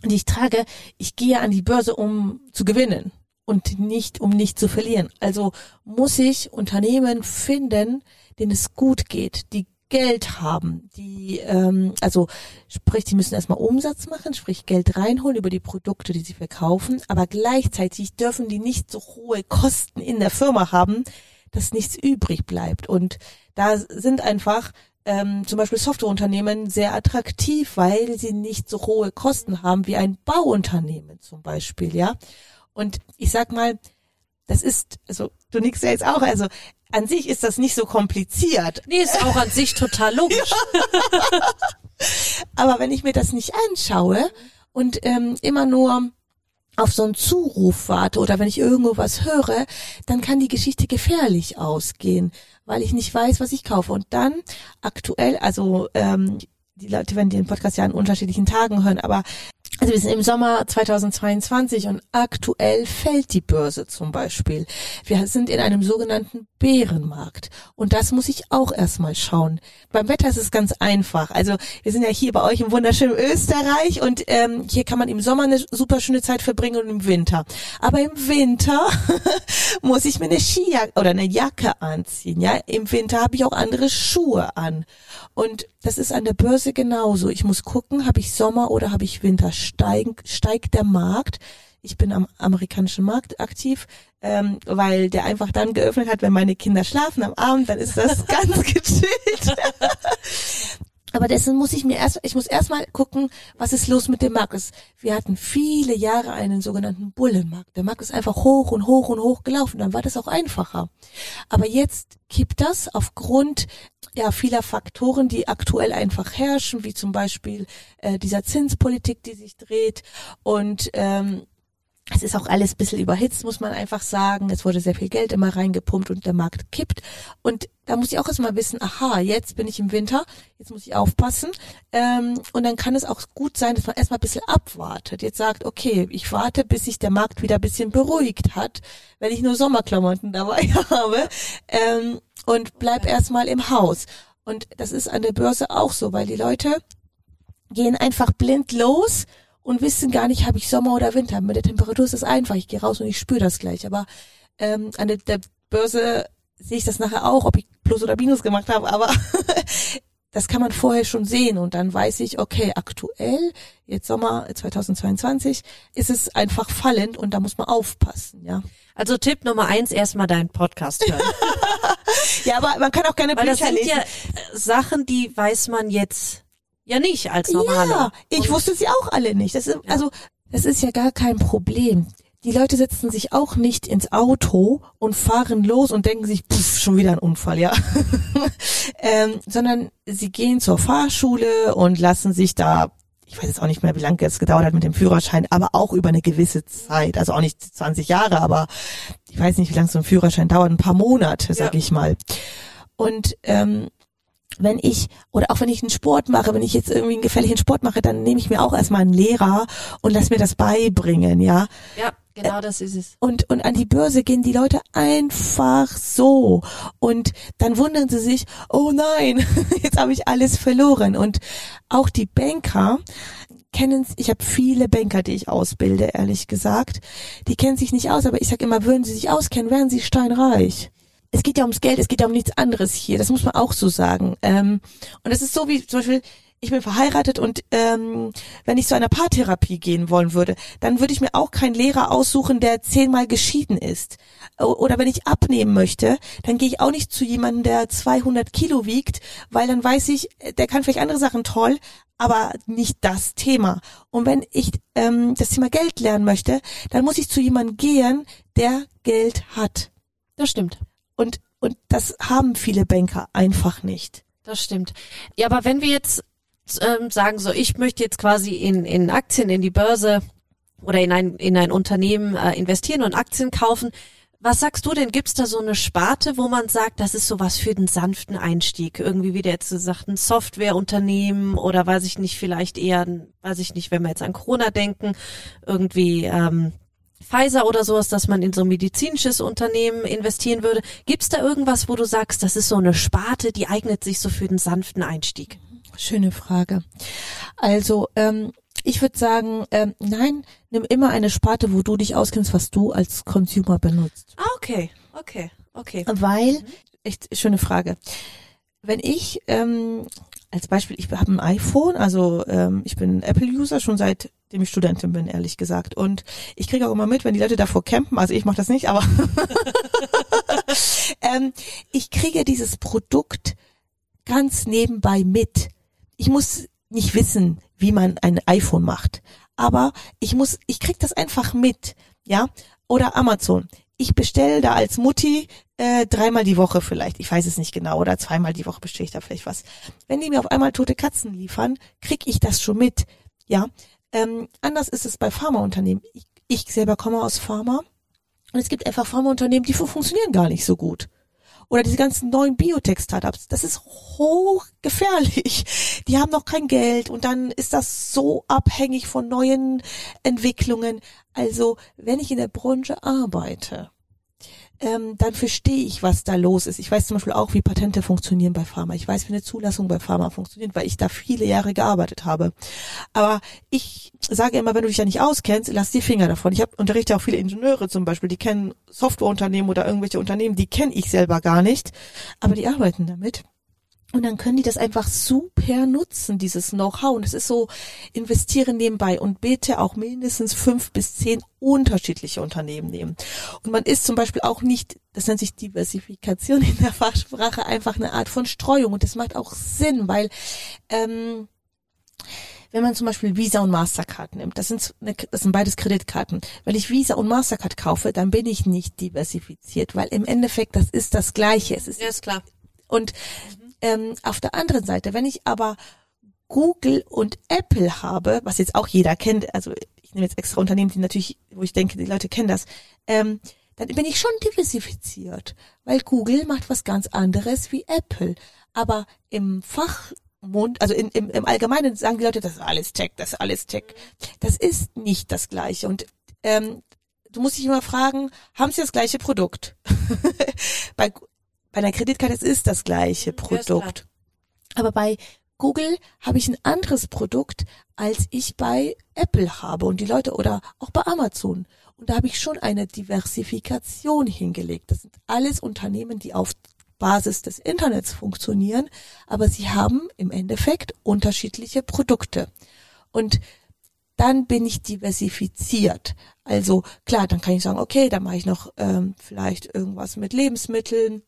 F: die ich trage, ich gehe an die Börse, um zu gewinnen und nicht, um nicht zu verlieren. Also muss ich Unternehmen finden, denen es gut geht, die Geld haben, die, ähm, also sprich, die müssen erstmal Umsatz machen, sprich Geld reinholen über die Produkte, die sie verkaufen, aber gleichzeitig dürfen die nicht so hohe Kosten in der Firma haben, dass nichts übrig bleibt. Und da sind einfach ähm, zum Beispiel Softwareunternehmen sehr attraktiv, weil sie nicht so hohe Kosten haben wie ein Bauunternehmen zum Beispiel, ja. Und ich sag mal, das ist, also du nix ja jetzt auch, also an sich ist das nicht so kompliziert.
D: Nee, ist auch an sich total logisch.
F: Aber wenn ich mir das nicht anschaue und ähm, immer nur auf so einen Zuruf warte oder wenn ich irgendwo was höre, dann kann die Geschichte gefährlich ausgehen, weil ich nicht weiß, was ich kaufe. Und dann aktuell, also ähm, die Leute werden den Podcast ja an unterschiedlichen Tagen hören, aber also wir sind im Sommer 2022 und aktuell fällt die Börse zum Beispiel. Wir sind in einem sogenannten Bärenmarkt und das muss ich auch erstmal schauen. Beim Wetter ist es ganz einfach. Also wir sind ja hier bei euch im wunderschönen Österreich und ähm, hier kann man im Sommer eine super schöne Zeit verbringen und im Winter. Aber im Winter muss ich mir eine Skijacke oder eine Jacke anziehen. Ja, im Winter habe ich auch andere Schuhe an und das ist an der Börse genauso. Ich muss gucken, habe ich Sommer oder habe ich Winter? Steig, steigt der Markt? Ich bin am amerikanischen Markt aktiv, ähm, weil der einfach dann geöffnet hat, wenn meine Kinder schlafen am Abend, dann ist das ganz gechillt. Aber dessen muss ich mir erst, ich muss erstmal gucken, was ist los mit dem Markt. Wir hatten viele Jahre einen sogenannten Bullenmarkt. Der Markt ist einfach hoch und hoch und hoch gelaufen. Dann war das auch einfacher. Aber jetzt kippt das aufgrund ja vieler Faktoren, die aktuell einfach herrschen, wie zum Beispiel äh, dieser Zinspolitik, die sich dreht und ähm, es ist auch alles ein bisschen überhitzt, muss man einfach sagen. Es wurde sehr viel Geld immer reingepumpt und der Markt kippt. Und da muss ich auch erstmal wissen, aha, jetzt bin ich im Winter, jetzt muss ich aufpassen. Ähm, und dann kann es auch gut sein, dass man erstmal ein bisschen abwartet. Jetzt sagt, okay, ich warte, bis sich der Markt wieder ein bisschen beruhigt hat, wenn ich nur Sommerklamotten dabei habe. Ähm, und bleib erstmal im Haus. Und das ist an der Börse auch so, weil die Leute gehen einfach blind los und wissen gar nicht, habe ich Sommer oder Winter. Mit der Temperatur ist es einfach. Ich gehe raus und ich spüre das gleich. Aber ähm, an der, der Börse sehe ich das nachher auch, ob ich Plus oder Minus gemacht habe. Aber das kann man vorher schon sehen und dann weiß ich, okay, aktuell, jetzt Sommer 2022, ist es einfach fallend und da muss man aufpassen, ja.
D: Also Tipp Nummer eins, erstmal deinen Podcast hören.
F: ja, aber man kann auch keine
D: Weil das
F: Bücher
D: sind
F: lesen.
D: ja Sachen, die weiß man jetzt ja nicht als normale.
F: Ja, ich wusste sie auch alle nicht. Das ist, Also, das ist ja gar kein Problem. Die Leute setzen sich auch nicht ins Auto und fahren los und denken sich, pff, schon wieder ein Unfall, ja. ähm, sondern sie gehen zur Fahrschule und lassen sich da, ich weiß jetzt auch nicht mehr, wie lange es gedauert hat mit dem Führerschein, aber auch über eine gewisse Zeit, also auch nicht 20 Jahre, aber ich weiß nicht, wie lange so ein Führerschein dauert, ein paar Monate, sag
D: Ja.
F: ich mal. Und ähm, wenn ich, oder auch wenn ich einen Sport mache, wenn ich jetzt irgendwie einen gefährlichen Sport mache, dann nehme ich mir auch erstmal einen Lehrer und lass mir das beibringen, ja.
D: Ja, genau das ist es.
F: Und, und an die Börse gehen die Leute einfach so. Und dann wundern sie sich, oh nein, jetzt habe ich alles verloren. Und auch die Banker kennen, ich habe viele Banker, die ich ausbilde, ehrlich gesagt, die kennen sich nicht aus, aber ich sage immer, würden sie sich auskennen, wären sie steinreich es geht ja ums Geld, es geht ja um nichts anderes hier. Das muss man auch so sagen. Ähm, und es ist so wie zum Beispiel, ich bin verheiratet und ähm, wenn ich zu einer Paartherapie gehen wollen würde, dann würde ich mir auch keinen Lehrer aussuchen, der zehnmal geschieden ist. Oder wenn ich abnehmen möchte, dann gehe ich auch nicht zu jemandem, der 200 Kilo wiegt, weil dann weiß ich, der kann vielleicht andere Sachen toll, aber nicht das Thema. Und wenn ich ähm, das Thema Geld lernen möchte, dann muss ich zu jemandem gehen, der Geld hat.
D: Das stimmt.
F: Und, und das haben viele Banker einfach nicht.
D: Das stimmt. Ja, aber wenn wir jetzt ähm, sagen, so ich möchte jetzt quasi in, in Aktien, in die Börse oder in ein, in ein Unternehmen äh, investieren und Aktien kaufen, Was sagst du denn? Gibt's da so eine Sparte, wo man sagt, das ist sowas für den sanften Einstieg? Irgendwie, wie der jetzt sagt, ein Softwareunternehmen oder weiß ich nicht, vielleicht eher, weiß ich nicht, wenn wir jetzt an Corona denken, irgendwie ähm, Pfizer oder sowas, dass man in so ein medizinisches Unternehmen investieren würde. Gibt's da irgendwas, wo du sagst, das ist so eine Sparte, die eignet sich so für den sanften Einstieg?
F: Schöne Frage. Also, ähm, ich würde sagen, ähm, nein, nimm immer eine Sparte, wo du dich auskennst, was du als Consumer benutzt.
D: Ah, okay, okay, okay.
F: Weil, echt schöne Frage. Wenn ich, ähm, als Beispiel, ich habe ein iPhone, also ähm, ich bin Apple-User schon seitdem ich Studentin bin, ehrlich gesagt. Und ich kriege auch immer mit, wenn die Leute davor campen, also ich mache das nicht, aber ähm, ich kriege dieses Produkt ganz nebenbei mit. Ich muss nicht wissen, wie man ein iPhone macht. Aber ich muss, ich krieg das einfach mit, ja. Oder Amazon. Ich bestelle da als Mutti äh, dreimal die Woche vielleicht, ich weiß es nicht genau, oder zweimal die Woche bestelle ich da vielleicht was. Wenn die mir auf einmal tote Katzen liefern, krieg ich das schon mit, ja. Ähm, anders ist es bei Pharmaunternehmen. Ich, ich selber komme aus Pharma und es gibt einfach Pharmaunternehmen, die funktionieren gar nicht so gut oder diese ganzen neuen Biotech-Startups, das ist hochgefährlich. Die haben noch kein Geld und dann ist das so abhängig von neuen Entwicklungen. Also, wenn ich in der Branche arbeite, ähm, dann verstehe ich, was da los ist. Ich weiß zum Beispiel auch, wie Patente funktionieren bei Pharma. Ich weiß, wie eine Zulassung bei Pharma funktioniert, weil ich da viele Jahre gearbeitet habe. Aber ich sage immer, wenn du dich da nicht auskennst, lass die Finger davon. Ich habe unterrichte auch viele Ingenieure zum Beispiel, die kennen Softwareunternehmen oder irgendwelche Unternehmen, die kenne ich selber gar nicht, aber die arbeiten damit. Und dann können die das einfach super nutzen, dieses Know-how. Und es ist so, investieren nebenbei und bitte auch mindestens fünf bis zehn unterschiedliche Unternehmen nehmen. Und man ist zum Beispiel auch nicht, das nennt sich Diversifikation in der Fachsprache, einfach eine Art von Streuung. Und das macht auch Sinn, weil ähm, wenn man zum Beispiel Visa und Mastercard nimmt, das sind, das sind beides Kreditkarten. Wenn ich Visa und Mastercard kaufe, dann bin ich nicht diversifiziert, weil im Endeffekt das ist das Gleiche. Es ist,
D: ja, ist klar.
F: Und ähm, auf der anderen Seite, wenn ich aber Google und Apple habe, was jetzt auch jeder kennt, also ich nehme jetzt extra Unternehmen, die natürlich, wo ich denke, die Leute kennen das, ähm, dann bin ich schon diversifiziert, weil Google macht was ganz anderes wie Apple. Aber im Fachmund, also in, im, im Allgemeinen sagen die Leute, das ist alles Tech, das ist alles Tech. Das ist nicht das Gleiche. Und ähm, du musst dich immer fragen, haben sie das gleiche Produkt? Bei bei einer Kreditkarte es ist das gleiche Produkt. Aber bei Google habe ich ein anderes Produkt, als ich bei Apple habe und die Leute oder auch bei Amazon. Und da habe ich schon eine Diversifikation hingelegt. Das sind alles Unternehmen, die auf Basis des Internets funktionieren, aber sie haben im Endeffekt unterschiedliche Produkte. Und dann bin ich diversifiziert. Also klar, dann kann ich sagen, okay, dann mache ich noch ähm, vielleicht irgendwas mit Lebensmitteln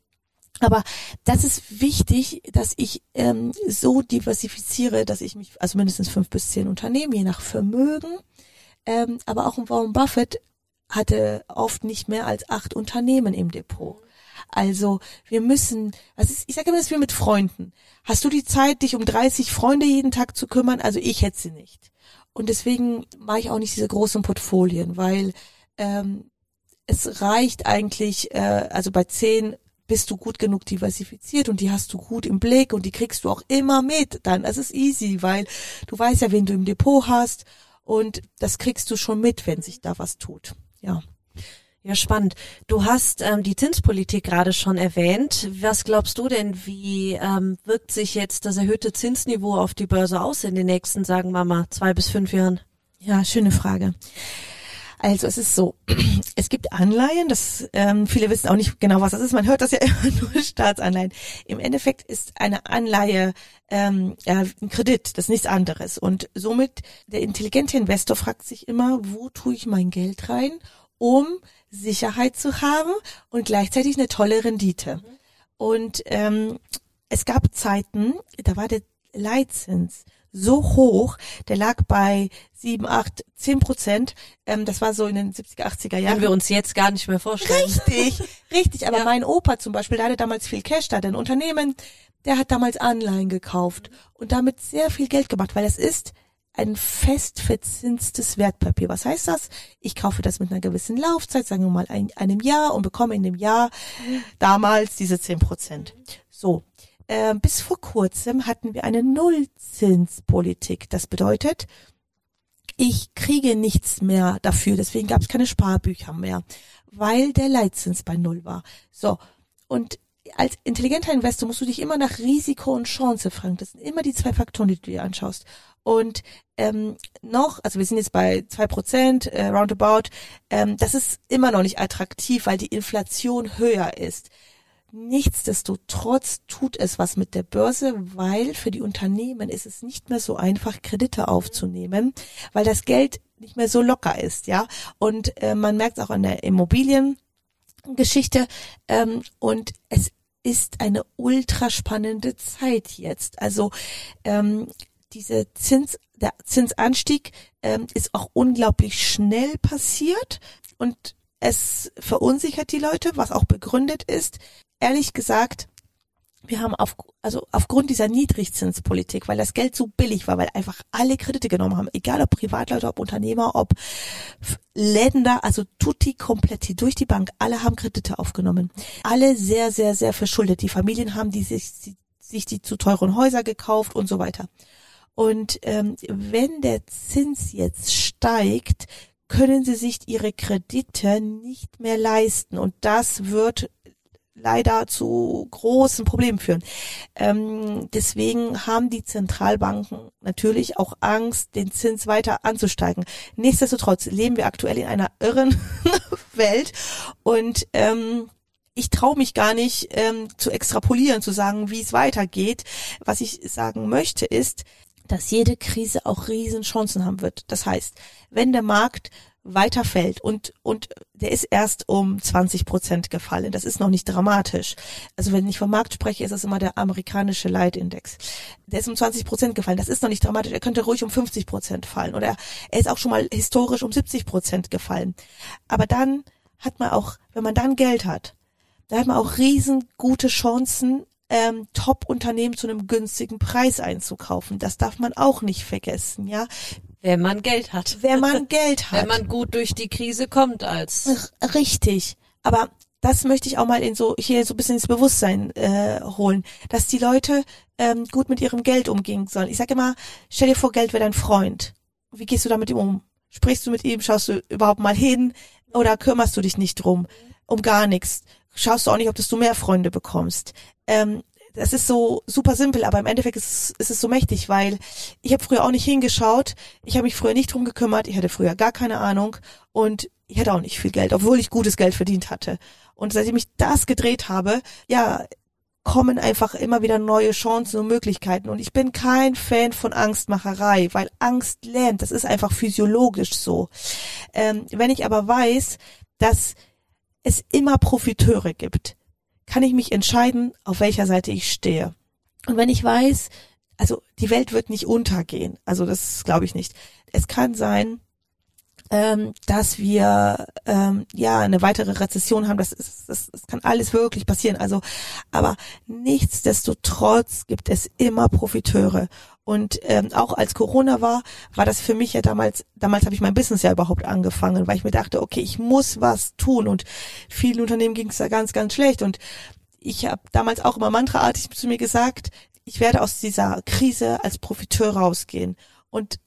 F: aber das ist wichtig, dass ich ähm, so diversifiziere, dass ich mich, also mindestens fünf bis zehn Unternehmen, je nach Vermögen. Ähm, aber auch ein Warren Buffett hatte oft nicht mehr als acht Unternehmen im Depot. Also wir müssen, was ist, ich sage immer, das wie mit Freunden. Hast du die Zeit, dich um 30 Freunde jeden Tag zu kümmern? Also ich hätte sie nicht. Und deswegen mache ich auch nicht diese großen Portfolien, weil ähm, es reicht eigentlich, äh, also bei zehn bist du gut genug diversifiziert und die hast du gut im Blick und die kriegst du auch immer mit. Dann, das ist easy, weil du weißt ja, wen du im Depot hast und das kriegst du schon mit, wenn sich da was tut. Ja.
D: Ja, spannend. Du hast ähm, die Zinspolitik gerade schon erwähnt. Was glaubst du denn, wie ähm, wirkt sich jetzt das erhöhte Zinsniveau auf die Börse aus in den nächsten, sagen wir mal, zwei bis fünf Jahren?
F: Ja, schöne Frage. Also es ist so, es gibt Anleihen, das ähm, viele wissen auch nicht genau, was das ist. Man hört das ja immer nur Staatsanleihen. Im Endeffekt ist eine Anleihe ähm, ja, ein Kredit, das ist nichts anderes. Und somit der intelligente Investor fragt sich immer, wo tue ich mein Geld rein, um Sicherheit zu haben und gleichzeitig eine tolle Rendite. Mhm. Und ähm, es gab Zeiten, da war der Leitzins so hoch, der lag bei sieben, acht, zehn Prozent. Ähm, das war so in den 70er, 80er Jahren.
D: Können wir uns jetzt gar nicht mehr vorstellen.
F: Richtig, richtig. Aber ja. mein Opa zum Beispiel, der hatte damals viel Cash, da ein Unternehmen, der hat damals Anleihen gekauft und damit sehr viel Geld gemacht, weil es ist ein fest verzinstes Wertpapier. Was heißt das? Ich kaufe das mit einer gewissen Laufzeit, sagen wir mal ein, einem Jahr und bekomme in dem Jahr damals diese zehn Prozent. So. Äh, bis vor kurzem hatten wir eine Nullzinspolitik. Das bedeutet, ich kriege nichts mehr dafür. Deswegen gab es keine Sparbücher mehr, weil der Leitzins bei Null war. So. Und als intelligenter Investor musst du dich immer nach Risiko und Chance fragen. Das sind immer die zwei Faktoren, die du dir anschaust. Und ähm, noch, also wir sind jetzt bei zwei Prozent äh, roundabout, ähm, das ist immer noch nicht attraktiv, weil die Inflation höher ist. Nichtsdestotrotz tut es was mit der Börse, weil für die Unternehmen ist es nicht mehr so einfach, Kredite aufzunehmen, weil das Geld nicht mehr so locker ist, ja. Und äh, man merkt auch an der Immobiliengeschichte ähm, und es ist eine ultra spannende Zeit jetzt. Also ähm, diese Zins, der Zinsanstieg ähm, ist auch unglaublich schnell passiert und es verunsichert die Leute, was auch begründet ist. Ehrlich gesagt, wir haben auf, also aufgrund dieser Niedrigzinspolitik, weil das Geld so billig war, weil einfach alle Kredite genommen haben, egal ob Privatleute, ob Unternehmer, ob Länder, also tutti kompletti durch die Bank, alle haben Kredite aufgenommen. Alle sehr, sehr, sehr verschuldet. Die Familien haben die sich, sich die zu teuren Häuser gekauft und so weiter. Und ähm, wenn der Zins jetzt steigt, können sie sich ihre Kredite nicht mehr leisten. Und das wird leider zu großen Problemen führen. Ähm, deswegen haben die Zentralbanken natürlich auch Angst, den Zins weiter anzusteigen. Nichtsdestotrotz leben wir aktuell in einer irren Welt und ähm, ich traue mich gar nicht ähm, zu extrapolieren, zu sagen, wie es weitergeht. Was ich sagen möchte ist, dass jede Krise auch Riesenchancen haben wird. Das heißt, wenn der Markt weiter fällt und, und der ist erst um 20 Prozent gefallen. Das ist noch nicht dramatisch. Also wenn ich vom Markt spreche, ist das immer der amerikanische Leitindex. Der ist um 20 Prozent gefallen. Das ist noch nicht dramatisch. Er könnte ruhig um 50 Prozent fallen oder er ist auch schon mal historisch um 70 Prozent gefallen. Aber dann hat man auch, wenn man dann Geld hat, da hat man auch riesengute Chancen, ähm, Top-Unternehmen zu einem günstigen Preis einzukaufen. Das darf man auch nicht vergessen, ja.
D: Wenn man Geld hat.
F: Wenn man Geld hat.
D: Wenn man gut durch die Krise kommt als.
F: Richtig. Aber das möchte ich auch mal in so hier so ein bisschen ins Bewusstsein äh, holen, dass die Leute ähm, gut mit ihrem Geld umgehen sollen. Ich sage immer, stell dir vor, Geld wäre dein Freund. Wie gehst du damit um? Sprichst du mit ihm? Schaust du überhaupt mal hin? Oder kümmerst du dich nicht drum? Um gar nichts. Schaust du auch nicht, ob du mehr Freunde bekommst ähm, das ist so super simpel, aber im Endeffekt ist, es, ist es so mächtig, weil ich habe früher auch nicht hingeschaut, ich habe mich früher nicht drum gekümmert, ich hatte früher gar keine Ahnung und ich hatte auch nicht viel Geld, obwohl ich gutes Geld verdient hatte. Und seitdem ich das gedreht habe, ja, kommen einfach immer wieder neue Chancen und Möglichkeiten. Und ich bin kein Fan von Angstmacherei, weil Angst lernt, das ist einfach physiologisch so. Ähm, wenn ich aber weiß, dass es immer Profiteure gibt, kann ich mich entscheiden, auf welcher Seite ich stehe. Und wenn ich weiß, also die Welt wird nicht untergehen, also das glaube ich nicht. Es kann sein, ähm, dass wir ähm, ja eine weitere Rezession haben. Das, ist, das, das kann alles wirklich passieren. Also, aber nichtsdestotrotz gibt es immer Profiteure. Und ähm, auch als Corona war, war das für mich ja damals, damals habe ich mein Business ja überhaupt angefangen, weil ich mir dachte, okay, ich muss was tun. Und vielen Unternehmen ging es da ganz, ganz schlecht. Und ich habe damals auch immer mantraartig zu mir gesagt, ich werde aus dieser Krise als Profiteur rausgehen. Und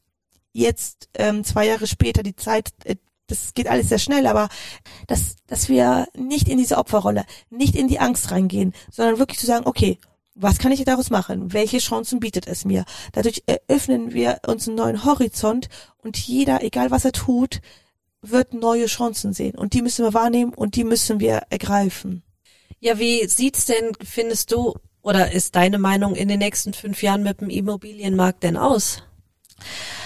F: jetzt, ähm, zwei Jahre später, die Zeit, äh, das geht alles sehr schnell, aber dass, dass wir nicht in diese Opferrolle, nicht in die Angst reingehen, sondern wirklich zu sagen, okay, was kann ich daraus machen? Welche Chancen bietet es mir? Dadurch eröffnen wir uns einen neuen Horizont und jeder, egal was er tut, wird neue Chancen sehen. Und die müssen wir wahrnehmen und die müssen wir ergreifen.
D: Ja, wie sieht's denn, findest du, oder ist deine Meinung in den nächsten fünf Jahren mit dem Immobilienmarkt denn aus?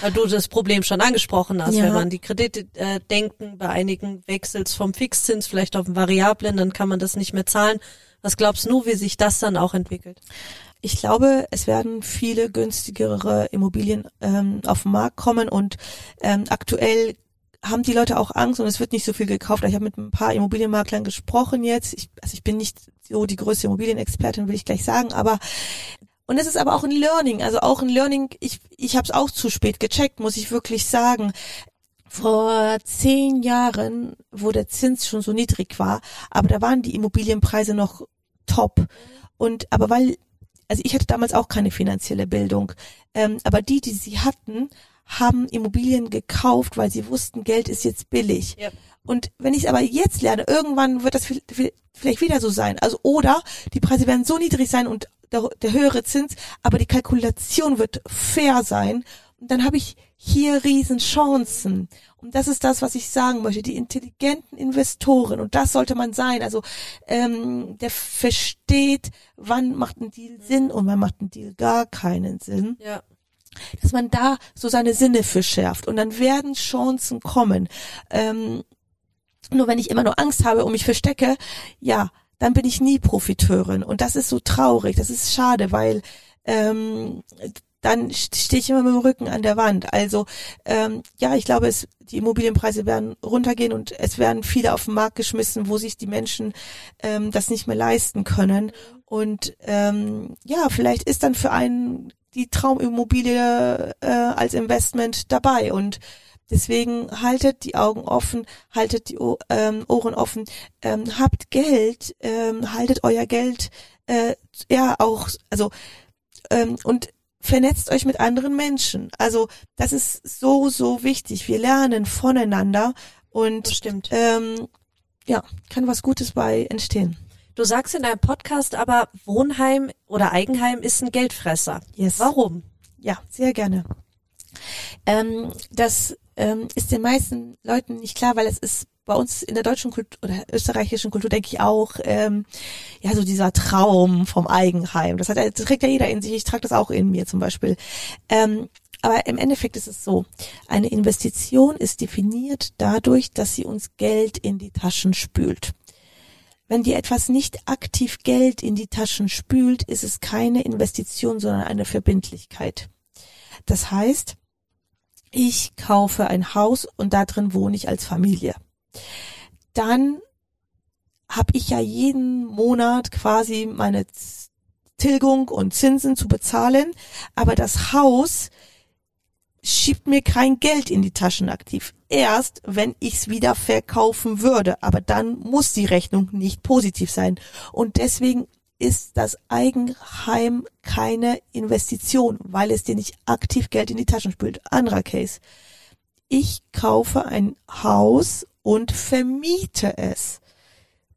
D: Weil du das Problem schon angesprochen hast, ja. wenn man die Kredite äh, denken, bei einigen wechselt vom Fixzins vielleicht auf den Variablen, dann kann man das nicht mehr zahlen. Was glaubst du, wie sich das dann auch entwickelt?
F: Ich glaube, es werden viele günstigere Immobilien ähm, auf den Markt kommen und ähm, aktuell haben die Leute auch Angst und es wird nicht so viel gekauft. Ich habe mit ein paar Immobilienmaklern gesprochen jetzt. Ich, also ich bin nicht so die größte Immobilienexpertin, will ich gleich sagen, aber Und es ist aber auch ein Learning, also auch ein Learning, ich, ich habe es auch zu spät gecheckt, muss ich wirklich sagen. Vor zehn Jahren, wo der Zins schon so niedrig war, aber da waren die Immobilienpreise noch top. Und aber weil, also ich hatte damals auch keine finanzielle Bildung, ähm, aber die, die sie hatten, haben Immobilien gekauft, weil sie wussten, Geld ist jetzt billig.
D: Ja.
F: Und wenn ich es aber jetzt lerne, irgendwann wird das vi- vi- vielleicht wieder so sein. Also oder die Preise werden so niedrig sein und der, der höhere Zins, aber die Kalkulation wird fair sein. Und dann habe ich hier riesen Chancen. Und das ist das, was ich sagen möchte. Die intelligenten Investoren, und das sollte man sein. Also ähm, der versteht, wann macht ein Deal Sinn und wann macht ein Deal gar keinen Sinn
D: Ja.
F: dass man da so seine Sinne für schärft und dann werden Chancen kommen. Ähm, nur wenn ich immer nur Angst habe und mich verstecke, ja, dann bin ich nie Profiteurin und das ist so traurig, das ist schade, weil ähm, dann stehe ich immer mit dem Rücken an der Wand. Also ähm, ja, ich glaube, es, die Immobilienpreise werden runtergehen und es werden viele auf den Markt geschmissen, wo sich die Menschen ähm, das nicht mehr leisten können. Und ähm, ja, vielleicht ist dann für einen die Traumimmobilie äh, als Investment dabei und Deswegen haltet die Augen offen, haltet die ähm, Ohren offen, ähm, habt Geld, ähm, haltet euer Geld äh, ja auch, also ähm, und vernetzt euch mit anderen Menschen. Also das ist so so wichtig. Wir lernen voneinander und ähm, ja kann was Gutes bei entstehen.
D: Du sagst in deinem Podcast aber, Wohnheim oder Eigenheim ist ein Geldfresser.
F: Yes.
D: Warum?
F: Ja, sehr gerne. Ähm, das ähm, ist den meisten Leuten nicht klar, weil es ist bei uns in der deutschen Kultur oder österreichischen Kultur, denke ich auch, ähm, ja, so dieser Traum vom Eigenheim. Das, hat, das trägt ja jeder in sich. Ich trage das auch in mir zum Beispiel. Ähm, aber im Endeffekt ist es so, eine Investition ist definiert dadurch, dass sie uns Geld in die Taschen spült. Wenn dir etwas nicht aktiv Geld in die Taschen spült, ist es keine Investition, sondern eine Verbindlichkeit. Das heißt, ich kaufe ein Haus und da drin wohne ich als Familie. Dann habe ich ja jeden Monat quasi meine Tilgung und Zinsen zu bezahlen, aber das Haus schiebt mir kein Geld in die Taschen aktiv. Erst, wenn ich es wieder verkaufen würde. Aber dann muss die Rechnung nicht positiv sein. Und deswegen ist das Eigenheim keine Investition, weil es dir nicht aktiv Geld in die Taschen spült. Anderer Case. Ich kaufe ein Haus und vermiete es.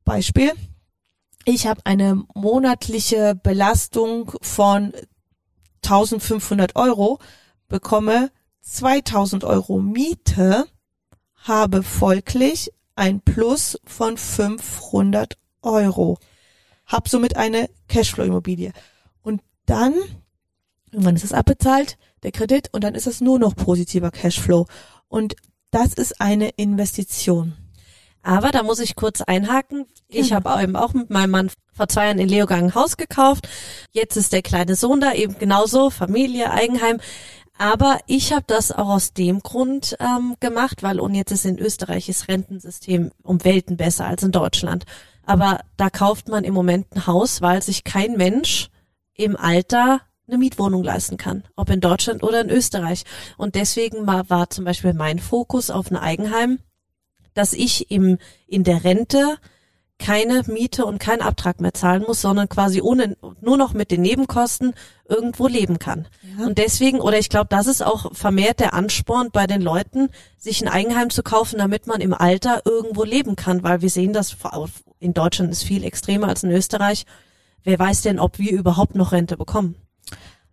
F: Beispiel. Ich habe eine monatliche Belastung von 1500 Euro, bekomme 2000 Euro Miete, habe folglich ein Plus von 500 Euro. Hab somit eine Cashflow-Immobilie. Und dann, irgendwann ist es abbezahlt, der Kredit, und dann ist es nur noch positiver Cashflow. Und das ist eine Investition.
D: Aber da muss ich kurz einhaken. Ich
F: Genau.
D: habe eben auch mit meinem Mann vor zwei Jahren in Leogang ein Haus gekauft. Jetzt ist der kleine Sohn da, eben genauso, Familie, Eigenheim. Aber ich habe das auch aus dem Grund ähm, gemacht, weil und jetzt ist in Österreich das Rentensystem um Welten besser als in Deutschland. Aber da kauft man im Moment ein Haus, weil sich kein Mensch im Alter eine Mietwohnung leisten kann, ob in Deutschland oder in Österreich. Und deswegen war, war zum Beispiel mein Fokus auf ein Eigenheim, dass ich im, in der Rente keine Miete und keinen Abtrag mehr zahlen muss, sondern quasi ohne, nur noch mit den Nebenkosten irgendwo leben kann. Und deswegen, oder ich glaube, das ist auch vermehrt der Ansporn bei den Leuten, sich ein Eigenheim zu kaufen, damit man im Alter irgendwo leben kann, weil wir sehen das, vor- in Deutschland ist viel extremer als in Österreich. Wer weiß denn, ob wir überhaupt noch Rente bekommen?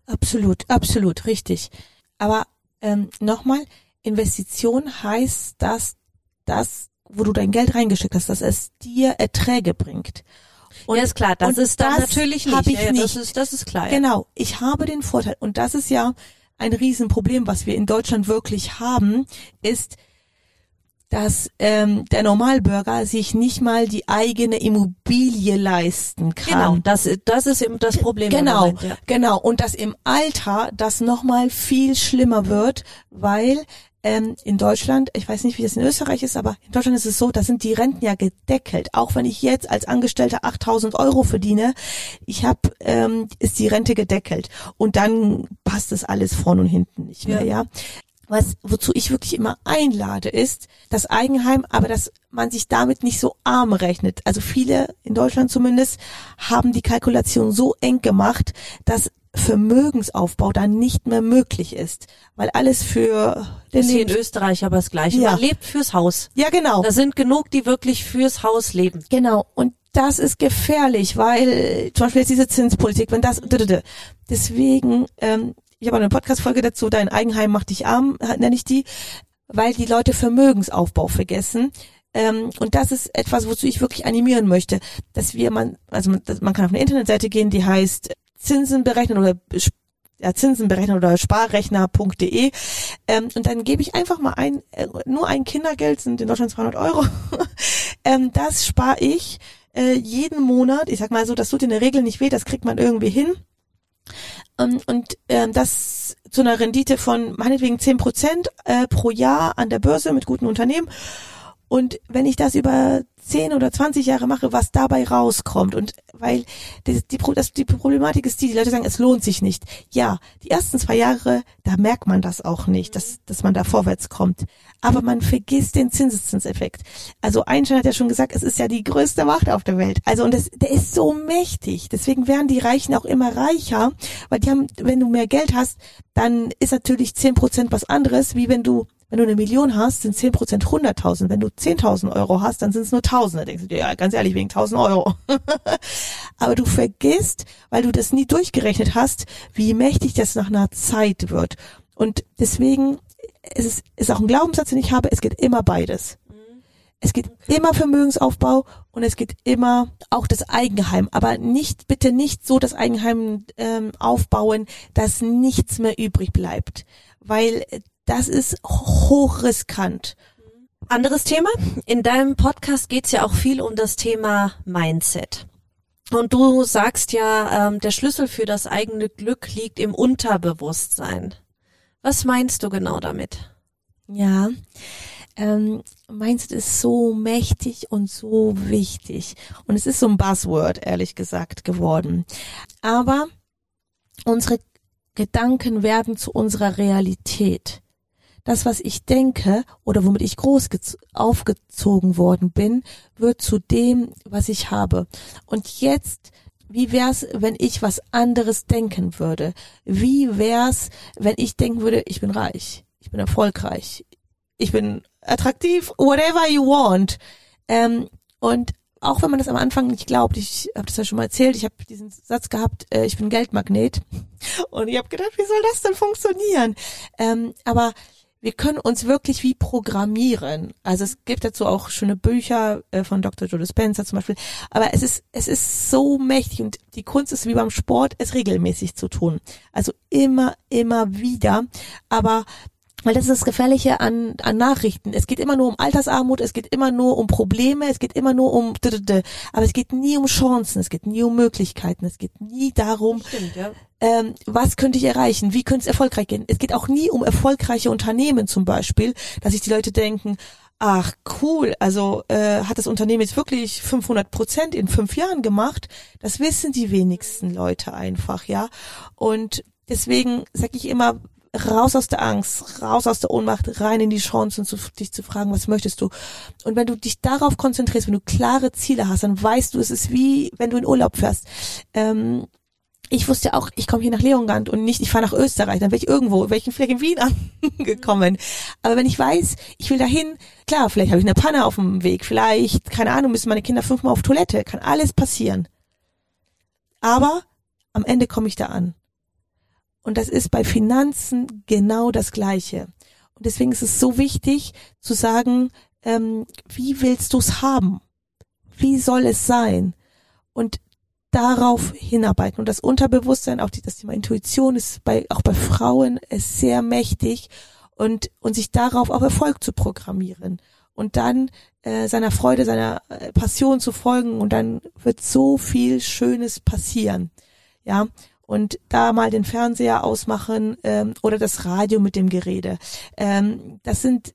F: Absolut, absolut, richtig. Aber ähm, nochmal, Investition heißt, dass das, wo du dein Geld reingesteckt hast, dass es dir Erträge bringt. Und,
D: ja, ist klar, das ist dann
F: das
D: natürlich nicht.
F: ich
D: ja, ja, Das
F: nicht.
D: ist, das ist klar. Ja.
F: Genau, ich habe den Vorteil, und das ist ja ein Riesenproblem, was wir in Deutschland wirklich haben, ist, dass ähm, der Normalbürger sich nicht mal die eigene Immobilie leisten kann.
D: Genau, das, das ist eben das Problem.
F: Genau,
D: Moment, ja.
F: genau. Und dass im Alter das nochmal viel schlimmer wird, weil ähm, in Deutschland, ich weiß nicht, wie das in Österreich ist, aber in Deutschland ist es so, da sind die Renten ja gedeckelt. Auch wenn ich jetzt als Angestellter 8000 Euro verdiene, ich habe, ähm, ist die Rente gedeckelt. Und dann passt das alles vorn und hinten nicht mehr, ja. Was, wozu ich wirklich immer einlade, ist das Eigenheim, aber dass man sich damit nicht so arm rechnet. Also viele, in Deutschland zumindest, haben die Kalkulation so eng gemacht, dass Vermögensaufbau dann nicht mehr möglich ist, weil alles für den
D: Das in Österreich aber das Gleiche.
F: Ja.
D: Man lebt fürs Haus.
F: ja genau
D: Da sind genug, die wirklich fürs Haus leben.
F: genau und das ist gefährlich, weil zum Beispiel jetzt diese Zinspolitik, wenn das deswegen ähm, ich habe eine Podcast-Folge dazu, dein Eigenheim macht dich arm, nenne ich die, weil die Leute Vermögensaufbau vergessen. Ähm, und das ist etwas, wozu ich wirklich animieren möchte, dass wir man, also man, man kann auf eine Internetseite gehen, die heißt Zinsen berechnen oder ja, Zinsen berechnen oder sparrechner.de ähm, und dann gebe ich einfach mal ein, äh, nur ein Kindergeld sind in Deutschland 200 Euro. ähm, das spare ich äh, jeden Monat. Ich sag mal so, das tut in der Regel nicht weh, das kriegt man irgendwie hin. Ähm, und ähm, das zu einer Rendite von meinetwegen 10 Prozent äh, pro Jahr an der Börse mit guten Unternehmen. Und wenn ich das über 10 oder 20 Jahre mache, was dabei rauskommt und weil die, die, das, die Problematik ist die, die Leute sagen, es lohnt sich nicht. Ja, die ersten zwei Jahre, da merkt man das auch nicht, dass, dass man da vorwärts kommt. Aber man vergisst den Zinseszinseffekt. Also Einstein hat ja schon gesagt, es ist ja die größte Macht auf der Welt. Also und das, der ist so mächtig. Deswegen werden die Reichen auch immer reicher, weil die haben, wenn du mehr Geld hast, dann ist natürlich 10 Prozent was anderes, wie wenn du wenn du eine Million hast, sind 10 Prozent 100.000. Wenn du 10.000 Euro hast, dann sind es nur 1.000. Da denkst du dir, ja, ganz ehrlich, wegen 1.000 Euro. Aber du vergisst, weil du das nie durchgerechnet hast, wie mächtig das nach einer Zeit wird. Und deswegen ist es ist auch ein Glaubenssatz, den ich habe, es geht immer beides. Es geht immer Vermögensaufbau und es geht immer auch das Eigenheim. Aber nicht, bitte nicht so das Eigenheim ähm, aufbauen, dass nichts mehr übrig bleibt. Weil das ist hochriskant.
D: Anderes Thema. In deinem Podcast geht's ja auch viel um das Thema Mindset. Und du sagst ja, ähm, der Schlüssel für das eigene Glück liegt im Unterbewusstsein. Was meinst du genau damit?
F: Ja, ähm, Mindset ist so mächtig und so wichtig. Und es ist so ein Buzzword, ehrlich gesagt, geworden. Aber unsere Gedanken werden zu unserer Realität. Das, was ich denke oder womit ich groß aufgezogen worden bin, wird zu dem, was ich habe. Und jetzt, wie wär's, wenn ich was anderes denken würde? Wie wär's, wenn ich denken würde, ich bin reich, ich bin erfolgreich, ich bin attraktiv, whatever you want. Ähm, und auch wenn man das am Anfang nicht glaubt, ich habe das ja schon mal erzählt, ich habe diesen Satz gehabt, äh, ich bin Geldmagnet. Und ich habe gedacht, wie soll das denn funktionieren? Ähm, aber wir können uns wirklich wie programmieren. Also es gibt dazu auch schöne Bücher äh, von Dr. Joe Dispenza zum Beispiel. Aber es ist, es ist so mächtig und die Kunst ist wie beim Sport, es regelmäßig zu tun. Also immer, immer wieder. Aber weil das ist das Gefährliche an, an Nachrichten. Es geht immer nur um Altersarmut, es geht immer nur um Probleme, es geht immer nur um, aber es geht nie um Chancen, es geht nie um Möglichkeiten, es geht nie darum,
D: Stimmt, ja.
F: Ähm, was könnte ich erreichen, wie könnte es erfolgreich gehen. Es geht auch nie um erfolgreiche Unternehmen zum Beispiel, dass sich die Leute denken, ach cool, also äh, hat das Unternehmen jetzt wirklich 500 Prozent in fünf Jahren gemacht. Das wissen die wenigsten Leute einfach, ja. Und deswegen sage ich immer, raus aus der Angst, raus aus der Ohnmacht, rein in die Chancen, zu, dich zu fragen, was möchtest du? Und wenn du dich darauf konzentrierst, wenn du klare Ziele hast, dann weißt du, es ist wie, wenn du in Urlaub fährst. Ähm, ich wusste auch, ich komme hier nach Leonland und nicht, ich fahre nach Österreich, dann wäre ich irgendwo, wäre ich vielleicht in Wien angekommen. Aber wenn ich weiß, ich will dahin, klar, vielleicht habe ich eine Panne auf dem Weg, vielleicht, keine Ahnung, müssen meine Kinder fünfmal auf Toilette, kann alles passieren. Aber am Ende komme ich da an. Und das ist bei Finanzen genau das Gleiche. Und deswegen ist es so wichtig zu sagen, ähm, wie willst du es haben? Wie soll es sein? Und darauf hinarbeiten. Und das Unterbewusstsein, auch die, das Thema Intuition ist bei, auch bei Frauen ist sehr mächtig und, und sich darauf auf Erfolg zu programmieren. und dann äh, seiner Freude, seiner äh, Passion zu folgen und dann wird so viel Schönes passieren. Ja, und da mal den Fernseher ausmachen ähm, oder das Radio mit dem Gerede. Ähm, das sind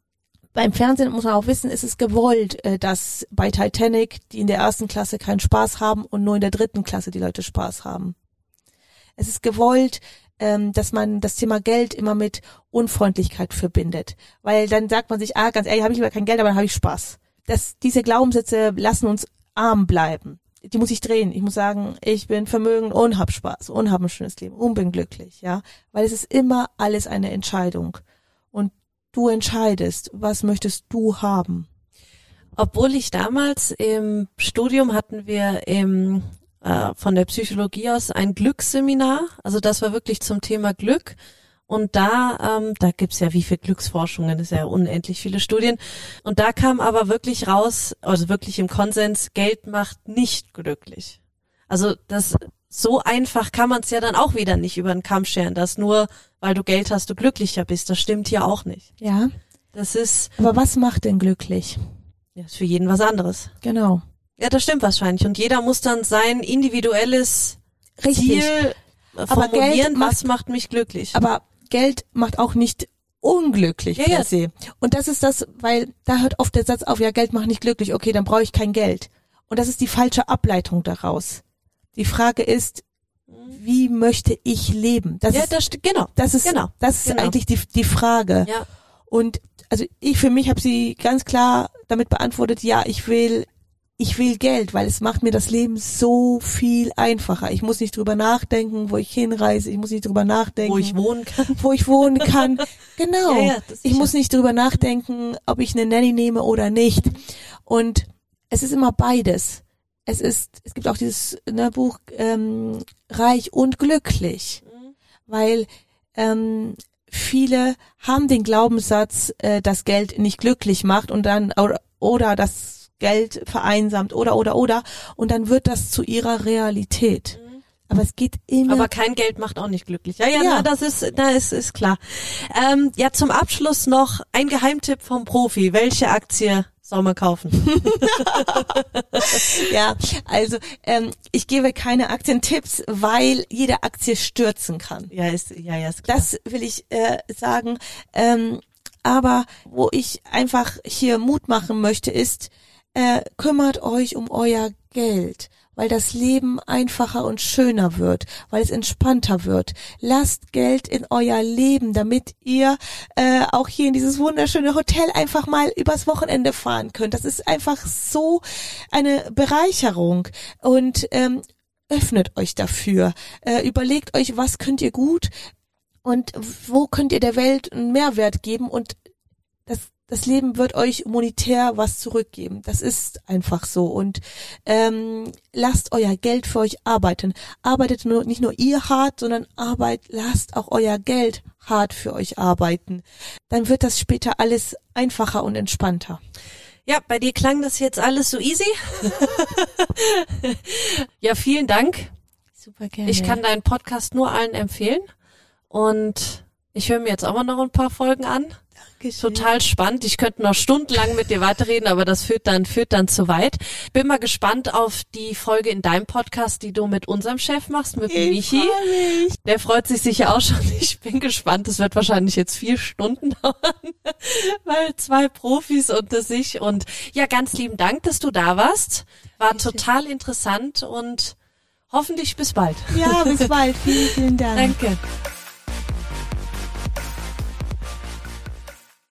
F: beim Fernsehen muss man auch wissen, ist es gewollt, äh, dass bei Titanic die in der ersten Klasse keinen Spaß haben und nur in der dritten Klasse die Leute Spaß haben. Es ist gewollt, ähm, dass man das Thema Geld immer mit Unfreundlichkeit verbindet, weil dann sagt man sich, ah, ganz ehrlich, habe ich lieber kein Geld, aber dann habe ich Spaß. Das, diese Glaubenssätze lassen uns arm bleiben. Die muss ich drehen. Ich muss sagen, ich bin vermögend und hab Spaß und hab ein schönes Leben und bin glücklich, ja, weil es ist immer alles eine Entscheidung. Du entscheidest, was möchtest du haben.
D: Obwohl ich damals im Studium hatten wir im, äh, von der Psychologie aus ein Glücksseminar, also das war wirklich zum Thema Glück. Und da, ähm, da gibt's ja wie viel Glücksforschungen, ist ja unendlich viele Studien. Und da kam aber wirklich raus, also wirklich im Konsens, Geld macht nicht glücklich. Also das so einfach kann man es ja dann auch wieder nicht über den Kamm scheren, dass nur weil du Geld hast, du glücklicher bist. Das stimmt hier auch nicht.
F: Ja.
D: Das ist.
F: Aber was macht denn glücklich?
D: Ja, ist für jeden was anderes.
F: Genau.
D: Ja, das stimmt wahrscheinlich. Und jeder muss dann sein individuelles
F: Richtig.
D: Ziel
F: Aber Geld
D: formulieren,
F: macht-
D: was macht mich glücklich.
F: Aber Geld macht auch nicht unglücklich
D: Ja,
F: per
D: ja.
F: se. Und das ist das, weil da hört oft der Satz auf, ja, Geld macht nicht glücklich, okay, dann brauche ich kein Geld. Und das ist die falsche Ableitung daraus. Die Frage ist, wie möchte ich leben? Das
D: ja,
F: ist,
D: das genau.
F: das ist,
D: genau,
F: das ist
D: genau.
F: eigentlich die, die Frage.
D: Ja.
F: Und also ich für mich habe sie ganz klar damit beantwortet, ja, ich will ich will Geld, weil es macht mir das Leben so viel einfacher. Ich muss nicht drüber nachdenken, wo ich hinreise, ich muss nicht drüber nachdenken,
D: Wo ich wohnen kann.
F: wo ich wohnen kann. Genau.
D: Ja, ja,
F: ich muss nicht drüber nachdenken, ob ich eine Nanny nehme oder nicht. Und es ist immer beides. Es ist, es gibt auch dieses ne, Buch ähm, Reich und glücklich,
D: Mhm.
F: weil ähm, viele haben den Glaubenssatz, äh, dass Geld nicht glücklich macht und dann oder, oder das Geld vereinsamt oder oder oder und dann wird das zu ihrer Realität. Aber es geht immer
D: Mhm. Aber kein Geld macht auch nicht glücklich. Ja, ja,
F: Ja.
D: Na, das ist, da ist, ist klar. Ähm, ja, zum Abschluss noch ein Geheimtipp vom Profi. Welche Aktie soll man kaufen?
F: Ja, also ähm, ich gebe keine Aktientipps, weil jede Aktie stürzen kann.
D: ja, ist, ja, ja, ist klar.
F: Das will ich äh, sagen. Ähm, aber wo ich einfach hier Mut machen möchte, ist, äh, kümmert euch um euer Geld, weil das Leben einfacher und schöner wird, weil es entspannter wird. Lasst Geld in euer Leben, damit ihr äh, auch hier in dieses wunderschöne Hotel einfach mal übers Wochenende fahren könnt. Das ist einfach so eine Bereicherung und ähm, öffnet euch dafür. Äh, überlegt euch, was könnt ihr gut und wo könnt ihr der Welt einen Mehrwert geben und das das Leben wird euch monetär was zurückgeben. Das ist einfach so. Und ähm, lasst euer Geld für euch arbeiten. Arbeitet nur, nicht nur ihr hart, sondern arbeit, lasst auch euer Geld hart für euch arbeiten. Dann wird das später alles einfacher und entspannter.
D: Ja, bei dir klang das jetzt alles so easy. ja, vielen Dank.
F: Super gerne.
D: Ich kann deinen Podcast nur allen empfehlen. Und ich höre mir jetzt auch mal noch ein paar Folgen an. Total spannend. Ich könnte noch stundenlang mit dir weiterreden, aber das führt dann, führt dann zu weit. Bin mal gespannt auf die Folge in deinem Podcast, die du mit unserem Chef machst, mit
F: Ich
D: Michi.
F: mich.
D: Der freut sich sicher auch schon. Ich bin gespannt. Es wird wahrscheinlich jetzt vier Stunden dauern, weil zwei Profis unter sich. Und ja, ganz lieben Dank, dass du da warst. War total interessant und hoffentlich bis bald.
F: Ja, bis bald. Vielen, vielen Dank.
D: Danke.